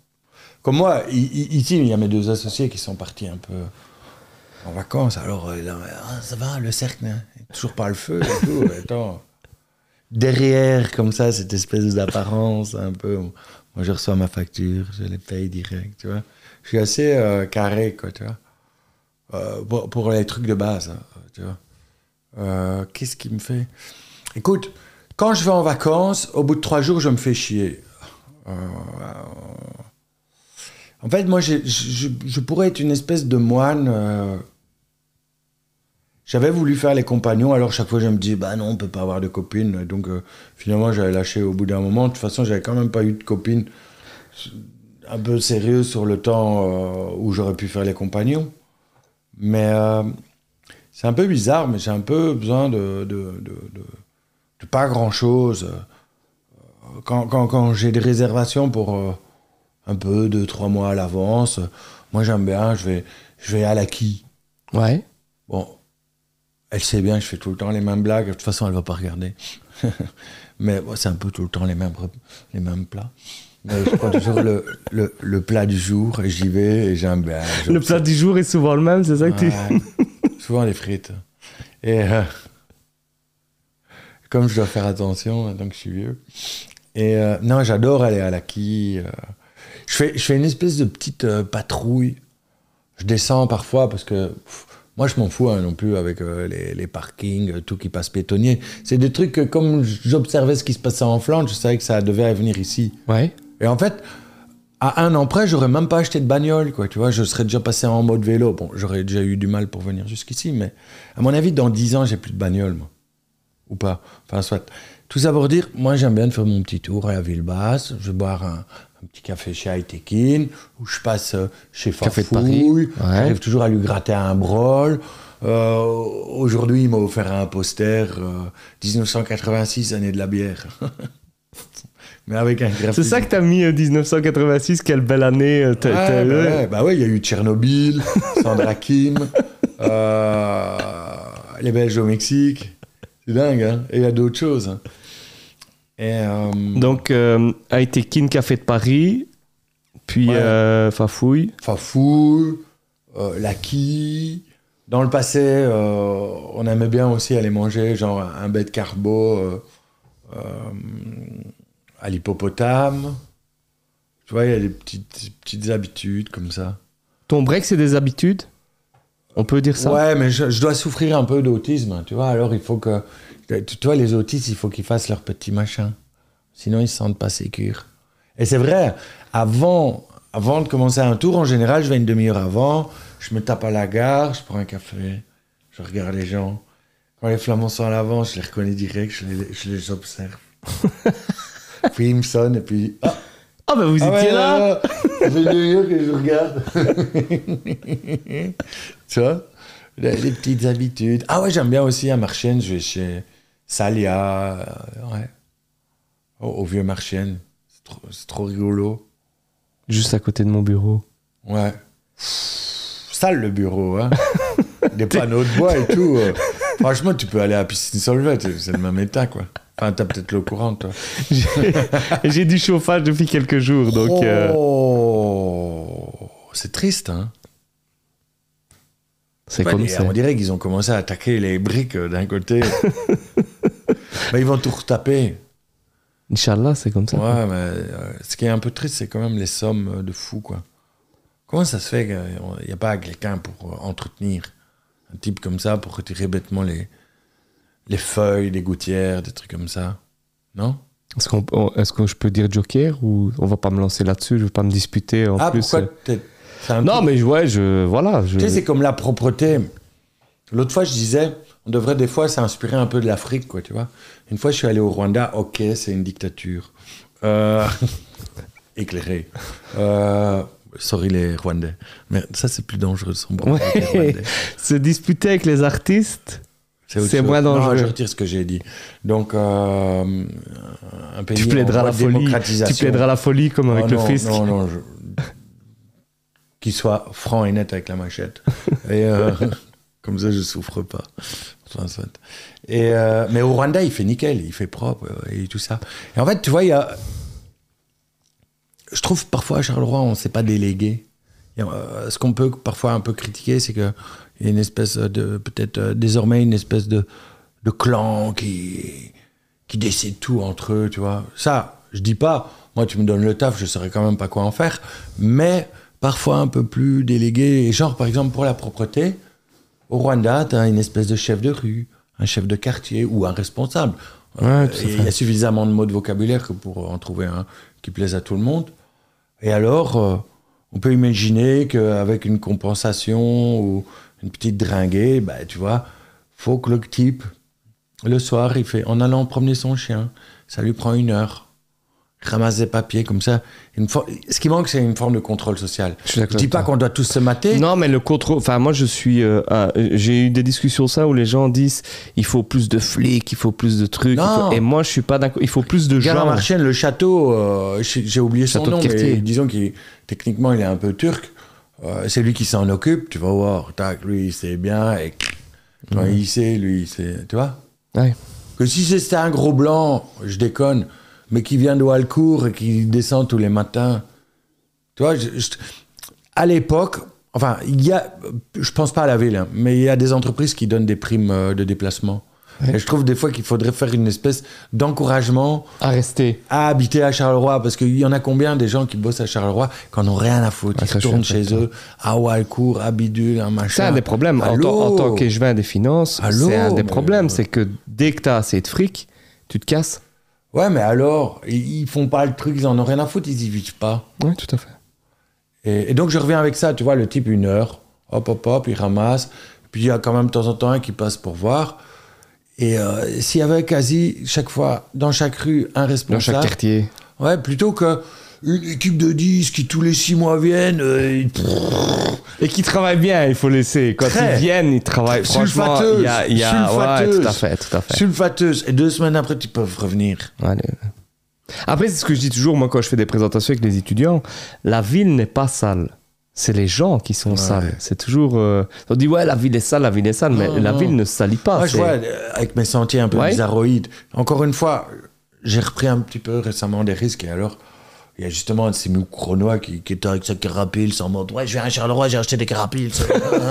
Speaker 2: Comme moi, ici, il y a mes deux associés qui sont partis un peu en vacances. Alors, euh, là, Ah, ça va, le cercle, hein toujours pas le feu et tout. Attends. Derrière, comme ça, cette espèce d'apparence, un peu. Moi, je reçois ma facture, je les paye direct, tu vois. Je suis assez euh, carré, quoi, tu vois. Euh, pour, pour les trucs de base, hein, tu vois. Euh, Qu'est-ce qui me fait? Écoute, quand je vais en vacances, au bout de trois jours, je me fais chier. Euh, en fait, moi, je, je pourrais être une espèce de moine. euh, J'avais voulu faire les compagnons, alors chaque fois je me dis, bah non, on peut pas avoir de copine. Donc euh, finalement, j'avais lâché au bout d'un moment. De toute façon, j'avais quand même pas eu de copine un peu sérieuse sur le temps où j'aurais pu faire les compagnons. Mais c'est un peu bizarre, mais j'ai un peu besoin de- de pas grand chose. Quand, quand, quand j'ai des réservations pour euh, un peu, deux, trois mois à l'avance, moi j'aime bien, je vais, je vais à la qui.
Speaker 1: Ouais.
Speaker 2: Bon, elle sait bien, je fais tout le temps les mêmes blagues. De toute façon, elle va pas regarder. Mais bon, c'est un peu tout le temps les mêmes, les mêmes plats. Mais je prends toujours le, le, le plat du jour et j'y vais et j'aime bien.
Speaker 1: Le plat du jour est souvent le même, c'est ça que tu...
Speaker 2: Ouais. Souvent les frites. Et euh, comme je dois faire attention, donc je suis vieux. Et euh, non, j'adore aller à la quille. euh. Je, fais, je fais une espèce de petite euh, patrouille. Je descends parfois parce que pff, moi, je m'en fous hein, non plus avec euh, les, les parkings, tout qui passe piétonnier. C'est des trucs que, comme j'observais ce qui se passait en Flandre, je savais que ça devait venir ici.
Speaker 1: Ouais.
Speaker 2: Et en fait, à un an près, j'aurais même pas acheté de bagnole, quoi. Tu vois, je serais déjà passé en mode vélo. Bon, j'aurais déjà eu du mal pour venir jusqu'ici, mais à mon avis, dans 10 ans, j'ai plus de bagnole, moi. Ou pas. Enfin, soit. Tout ça pour dire, moi, j'aime bien faire mon petit tour à la ville basse. Je vais boire un, un petit café chez Aitekin, ou je passe euh, chez Farfouille.
Speaker 1: Ouais.
Speaker 2: J'arrive toujours à lui gratter un brol. Euh, Aujourd'hui, il m'a offert un poster euh, 1986, année de la bière. Mais avec un
Speaker 1: C'est ça que t'as mis euh, 1986, quelle belle année. euh,
Speaker 2: Ouais, bah
Speaker 1: ouais.
Speaker 2: bah ouais, il y a eu Tchernobyl, Sandra Kim, euh, les Belges au Mexique. C'est dingue, hein Et il y a d'autres choses. hein. Et euh,
Speaker 1: Donc, euh, Aitekin, Café de Paris, puis
Speaker 2: Ouais.
Speaker 1: euh, Fafouille.
Speaker 2: Fafouille, euh, Laki. Dans le passé, on aimait bien aussi aller manger genre un bête carbo à l'hippopotame. Tu vois, il y a des petites, petites habitudes comme ça.
Speaker 1: Ton break, c'est des habitudes? On peut dire ça?
Speaker 2: Ouais, mais je, je dois souffrir un peu d'autisme, tu vois. Alors il faut que. Tu vois, les autistes, il faut qu'ils fassent leur petit machin. Sinon, ils se sentent pas sécures. Et c'est vrai, avant, avant de commencer un tour, en général, je vais une demi-heure avant, je me tape à la gare, je prends un café, je regarde les gens. Quand les flamands sont à l'avant, je les reconnais direct, je les, je les observe. puis ils me sonnent et puis. Ah,
Speaker 1: Ah, ben vous
Speaker 2: ah
Speaker 1: étiez
Speaker 2: ouais,
Speaker 1: là
Speaker 2: fait deux heures que je regarde. tu vois les, les petites habitudes. Ah ouais, j'aime bien aussi à Marchienne, je vais chez Salia. euh, ouais. Au, au vieux Marchienne. C'est trop, c'est trop rigolo.
Speaker 1: Juste à côté de mon bureau.
Speaker 2: Ouais. Sale le bureau, hein. Des panneaux de bois et tout. euh. Franchement, tu peux aller à la piscine Solvay, c'est le même état, quoi. Enfin, t'as peut-être l'eau courante, toi.
Speaker 1: J'ai- du chauffage depuis quelques jours, donc... euh,
Speaker 2: Oh, c'est triste, hein.
Speaker 1: c'est comme ça.
Speaker 2: On dirait qu'ils ont commencé à attaquer les briques euh, d'un côté. mais ils vont tout retaper.
Speaker 1: Inch'Allah, c'est comme ça.
Speaker 2: Ouais, mais euh, ce qui est un peu triste, c'est quand même les sommes euh, de fous, quoi. Comment ça se fait qu'il n'y a pas quelqu'un pour euh, entretenir un type comme ça, pour retirer bêtement les, les feuilles, des gouttières, des trucs comme ça Non?
Speaker 1: Est-ce que je peux dire Joker ou on va pas me lancer là-dessus? Je vais pas me disputer en
Speaker 2: Ah,
Speaker 1: plus.
Speaker 2: pourquoi
Speaker 1: euh.
Speaker 2: c'est un
Speaker 1: Non,
Speaker 2: truc-
Speaker 1: mais ouais, je... Voilà. Je...
Speaker 2: Tu sais, c'est comme la propreté. L'autre fois, je disais, on devrait des fois s'inspirer un peu de l'Afrique, quoi, tu vois. Une fois, je suis allé au Rwanda, ok, c'est une dictature. Euh, éclairée. Euh, sorry les Rwandais. Mais ça, c'est plus dangereux,
Speaker 1: Ouais.
Speaker 2: les.
Speaker 1: Se disputer avec les artistes, C'est moins dangereux.
Speaker 2: Non, je retire ce que j'ai dit. Donc, euh, un pays
Speaker 1: tu plaideras
Speaker 2: en
Speaker 1: la folie. Tu plaideras la folie comme avec
Speaker 2: Oh
Speaker 1: le
Speaker 2: non,
Speaker 1: fisc.
Speaker 2: Non, non, je- qu'il soit franc et net avec la machette. Et euh, comme ça, je souffre pas. Enfin, soit. Et euh, mais au Rwanda, il fait nickel, il fait propre et tout ça. Et en fait, tu vois, il y a. Je trouve parfois à Charleroi, on ne s'est pas délégué. Euh, ce qu'on peut parfois un peu critiquer, c'est qu'il y a une espèce de. Peut-être euh, désormais une espèce de, de clan qui, qui décide tout entre eux, tu vois. Ça, je dis pas, moi tu me donnes le taf, je saurais quand même pas quoi en faire, mais parfois un peu plus délégué. Genre, par exemple, pour la propreté, au Rwanda, tu as une espèce de chef de rue, un chef de quartier ou un responsable.
Speaker 1: Ouais.
Speaker 2: Il y a suffisamment de mots de vocabulaire que pour en trouver un qui plaise à tout le monde. Et alors, euh, on peut imaginer qu'avec une compensation ou une petite dringuée, bah, tu vois, faut que le type, le soir, il fait en allant promener son chien, ça lui prend une heure. ramasse des papiers comme ça. Une for- Ce qui manque, c'est une forme de contrôle social.
Speaker 1: Je
Speaker 2: Je dis pas qu'on doit tous se mater.
Speaker 1: Non, mais le contrôle. Enfin, moi, je suis. euh, euh, J'ai eu des discussions ça où les gens disent il faut plus de flics, il faut plus de trucs. il
Speaker 2: Non.
Speaker 1: faut- Et moi, je suis pas d'accord. Il faut plus de gens.
Speaker 2: Marchienne, le château, euh, j'ai j'ai oublié son
Speaker 1: Château de
Speaker 2: nom, mais disons qu'il techniquement il est un peu turc. Euh, c'est lui qui s'en occupe, tu vas voir. Tac, lui, il sait bien. Et quand il sait, lui, il sait. Tu vois
Speaker 1: Ouais.
Speaker 2: Que si c'était un gros blanc, je déconne, mais qui vient de Walcourt et qui descend tous les matins. Tu vois, je- je- à l'époque, enfin, il y a, je pense pas à la ville, hein, mais il y a des entreprises qui donnent des primes euh, de déplacement. Et je trouve des fois qu'il faudrait faire une espèce d'encouragement
Speaker 1: À rester.
Speaker 2: à habiter à Charleroi, parce qu'il y en a combien des gens qui bossent à Charleroi qui en ont rien à foutre,
Speaker 1: Ah,
Speaker 2: ils retournent chez eux, à Walcourt, à Bidule, un machin.
Speaker 1: C'est un des problèmes. En,
Speaker 2: Allô
Speaker 1: en tant qu'échevin des finances, c'est un des problèmes. C'est que dès que tu as assez de fric, tu te casses.
Speaker 2: Ouais, mais alors, ils ils font pas le truc, ils en ont rien à foutre, ils y vivent pas.
Speaker 1: Oui, tout à fait.
Speaker 2: Et, et donc je reviens avec ça, tu vois, le type une heure, hop hop hop, il ramasse, puis il y a quand même de temps en temps un qui passe pour voir. Et euh, s'il y avait quasi chaque fois, dans chaque rue, un
Speaker 1: Dans
Speaker 2: responsable,
Speaker 1: chaque quartier.
Speaker 2: ouais, plutôt que une équipe de 10 qui tous les 6 mois viennent, euh,
Speaker 1: Et qui travaillent bien, il faut laisser. Quand
Speaker 2: Très.
Speaker 1: ils viennent, ils travaillent. Franchement, il y a. y a- ouais,
Speaker 2: Sulfateuse.
Speaker 1: tout à fait, tout à fait.
Speaker 2: sulfateuses. Et deux semaines après, ils peuvent revenir.
Speaker 1: Allez. Après, c'est ce que je dis toujours, moi, quand je fais des présentations avec les étudiants, la ville n'est pas sale. C'est les gens qui sont
Speaker 2: Ouais.
Speaker 1: sales. C'est toujours. euh, On dit, ouais, la ville est sale, la ville est sale, mais
Speaker 2: Non,
Speaker 1: la
Speaker 2: non.
Speaker 1: ville ne se salit pas.
Speaker 2: Moi, je vois, euh, avec mes sentiers un peu
Speaker 1: Ouais.
Speaker 2: bizarroïdes, encore une fois, j'ai repris un petit peu récemment des risques. Et alors, il y a justement un de ces chronois qui, qui était avec sa carapille, sans mode Ouais, je viens à Charleroi, j'ai acheté des carapiles.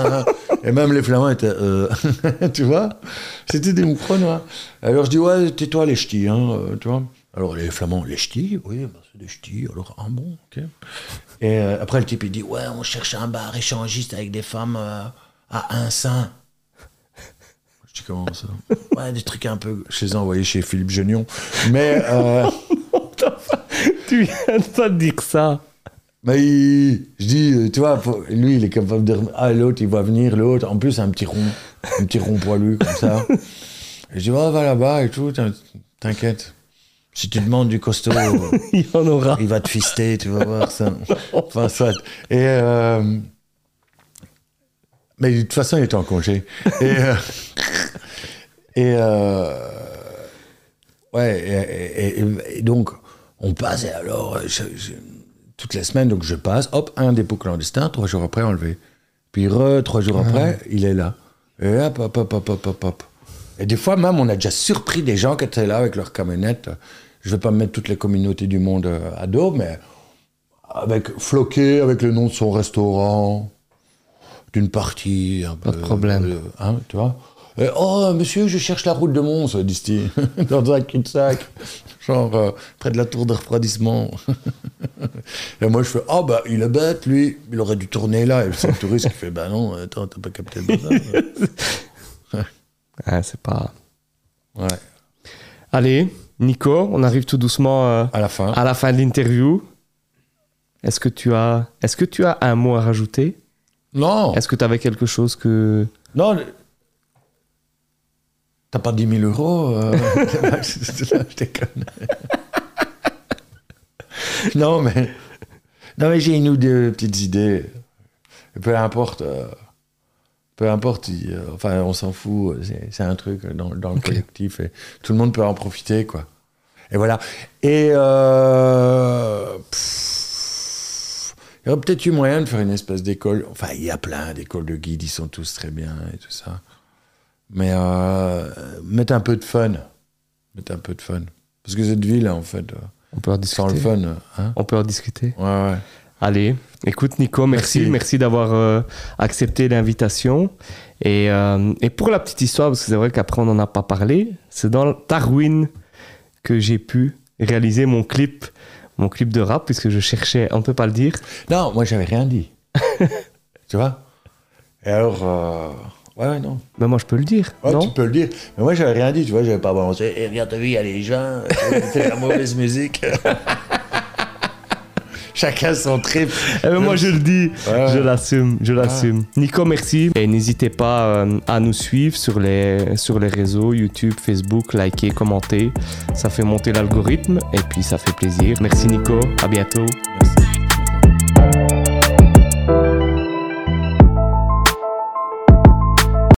Speaker 2: et même les flamands étaient. euh, tu vois C'était des mous chronois. Alors, je dis Ouais, tais-toi, les ch'tis, hein, tu vois alors les flamands, les ch'tis, oui, bah, c'est des ch'tis, alors, ah bon, ok. Et euh, après le type il dit, ouais, on cherche un bar échangiste avec des femmes euh, à un sein. Je dis comment ça Ouais, des trucs un peu. Je les ai envoyés chez Philippe Genion. Mais, euh,
Speaker 1: Tu viens de pas dire ça.
Speaker 2: mais il- je dis, euh, tu vois, faut- lui il est capable de. rem- Ah, l'autre il va venir, l'autre, en plus un petit rond, un petit rond poilu comme ça. Et je dis, ouais, va là-bas et tout, t'in- t'inquiète. Si tu demandes du costaud.
Speaker 1: Il y en aura.
Speaker 2: Il va te fister, tu vas voir ça. Enfin, soit. Et. euh, Mais de toute façon, il était en congé. Et. euh, Et. euh, Ouais, et, et- et- et donc, on passe, et alors, je- je- toutes les semaines, donc je passe, hop, un dépôt clandestin, trois jours après, enlevé. Puis, re, trois jours après, il est là. Et hop, hop, hop, hop, hop, hop, hop. Et des fois, même, on a déjà surpris des gens qui étaient là avec leur camionnette. Je vais pas mettre toutes les communautés du monde euh, à dos, mais avec floqué, avec le nom de son restaurant, d'une partie. Un
Speaker 1: Pas de
Speaker 2: peu,
Speaker 1: problème.
Speaker 2: euh, hein, tu vois Et, Oh, monsieur, je cherche la route de Mons, disent-ils, dans un cul-de-sac, genre euh, près de la tour de refroidissement. Et moi, je fais Oh, bah, il est bête, lui, il aurait dû tourner là. Et c'est le touriste qui fait Bah non, attends, t'as pas capté le bazar.
Speaker 1: Ah, c'est pas.
Speaker 2: ouais,
Speaker 1: Allez, Nico, on arrive tout doucement euh,
Speaker 2: à la fin.
Speaker 1: à la fin de l'interview. Est-ce que tu as, est-ce que tu as un mot à rajouter?
Speaker 2: Non,
Speaker 1: Est-ce que tu avais quelque chose que
Speaker 2: non. T'as pas 10 000 euros euh, Je déconne. non, mais, non, mais j'ai une ou deux petites idées. Peu importe. euh, peu importe. il- euh, enfin, on s'en fout. C'est, un truc dans, dans le collectif. Et tout le monde peut en profiter, quoi. Et voilà. Et. euh, pff, il y aurait peut-être eu moyen de faire une espèce d'école. Enfin, il y a plein d'écoles de guides, ils sont tous très bien et tout ça. Mais euh, mettre un peu de fun. Mettre un peu de fun. Parce que cette ville, en fait, euh,
Speaker 1: on peut en
Speaker 2: sans
Speaker 1: discuter
Speaker 2: le fun, hein
Speaker 1: On peut en discuter.
Speaker 2: Ouais, ouais.
Speaker 1: Allez, écoute Nico, merci,
Speaker 2: Merci.
Speaker 1: merci, d'avoir euh, accepté l'invitation. Et, euh, et pour la petite histoire, parce que c'est vrai qu'après on n'en a pas parlé, c'est dans Darwin que j'ai pu réaliser mon clip, mon clip de rap, puisque je cherchais, on ne peut pas le dire.
Speaker 2: Non, moi, j'avais rien dit. tu vois? Et alors. euh, Ouais, ouais, non.
Speaker 1: Mais moi je peux le dire,
Speaker 2: Ouais,
Speaker 1: non?
Speaker 2: tu peux le dire. Mais moi, j'avais rien dit, tu vois, j'avais pas balancé. Et regarde, t'as vu, il y a les gens, c'est la mauvaise musique. chacun son trip.
Speaker 1: Eh ben, moi, je le dis,
Speaker 2: Ouais,
Speaker 1: je l'assume, je l'assume. Nico, merci. Et n'hésitez pas euh, à nous suivre sur les, sur les réseaux YouTube, Facebook, liker, commenter. Ça fait monter l'algorithme et puis ça fait plaisir. Merci Nico, à bientôt.
Speaker 2: Merci.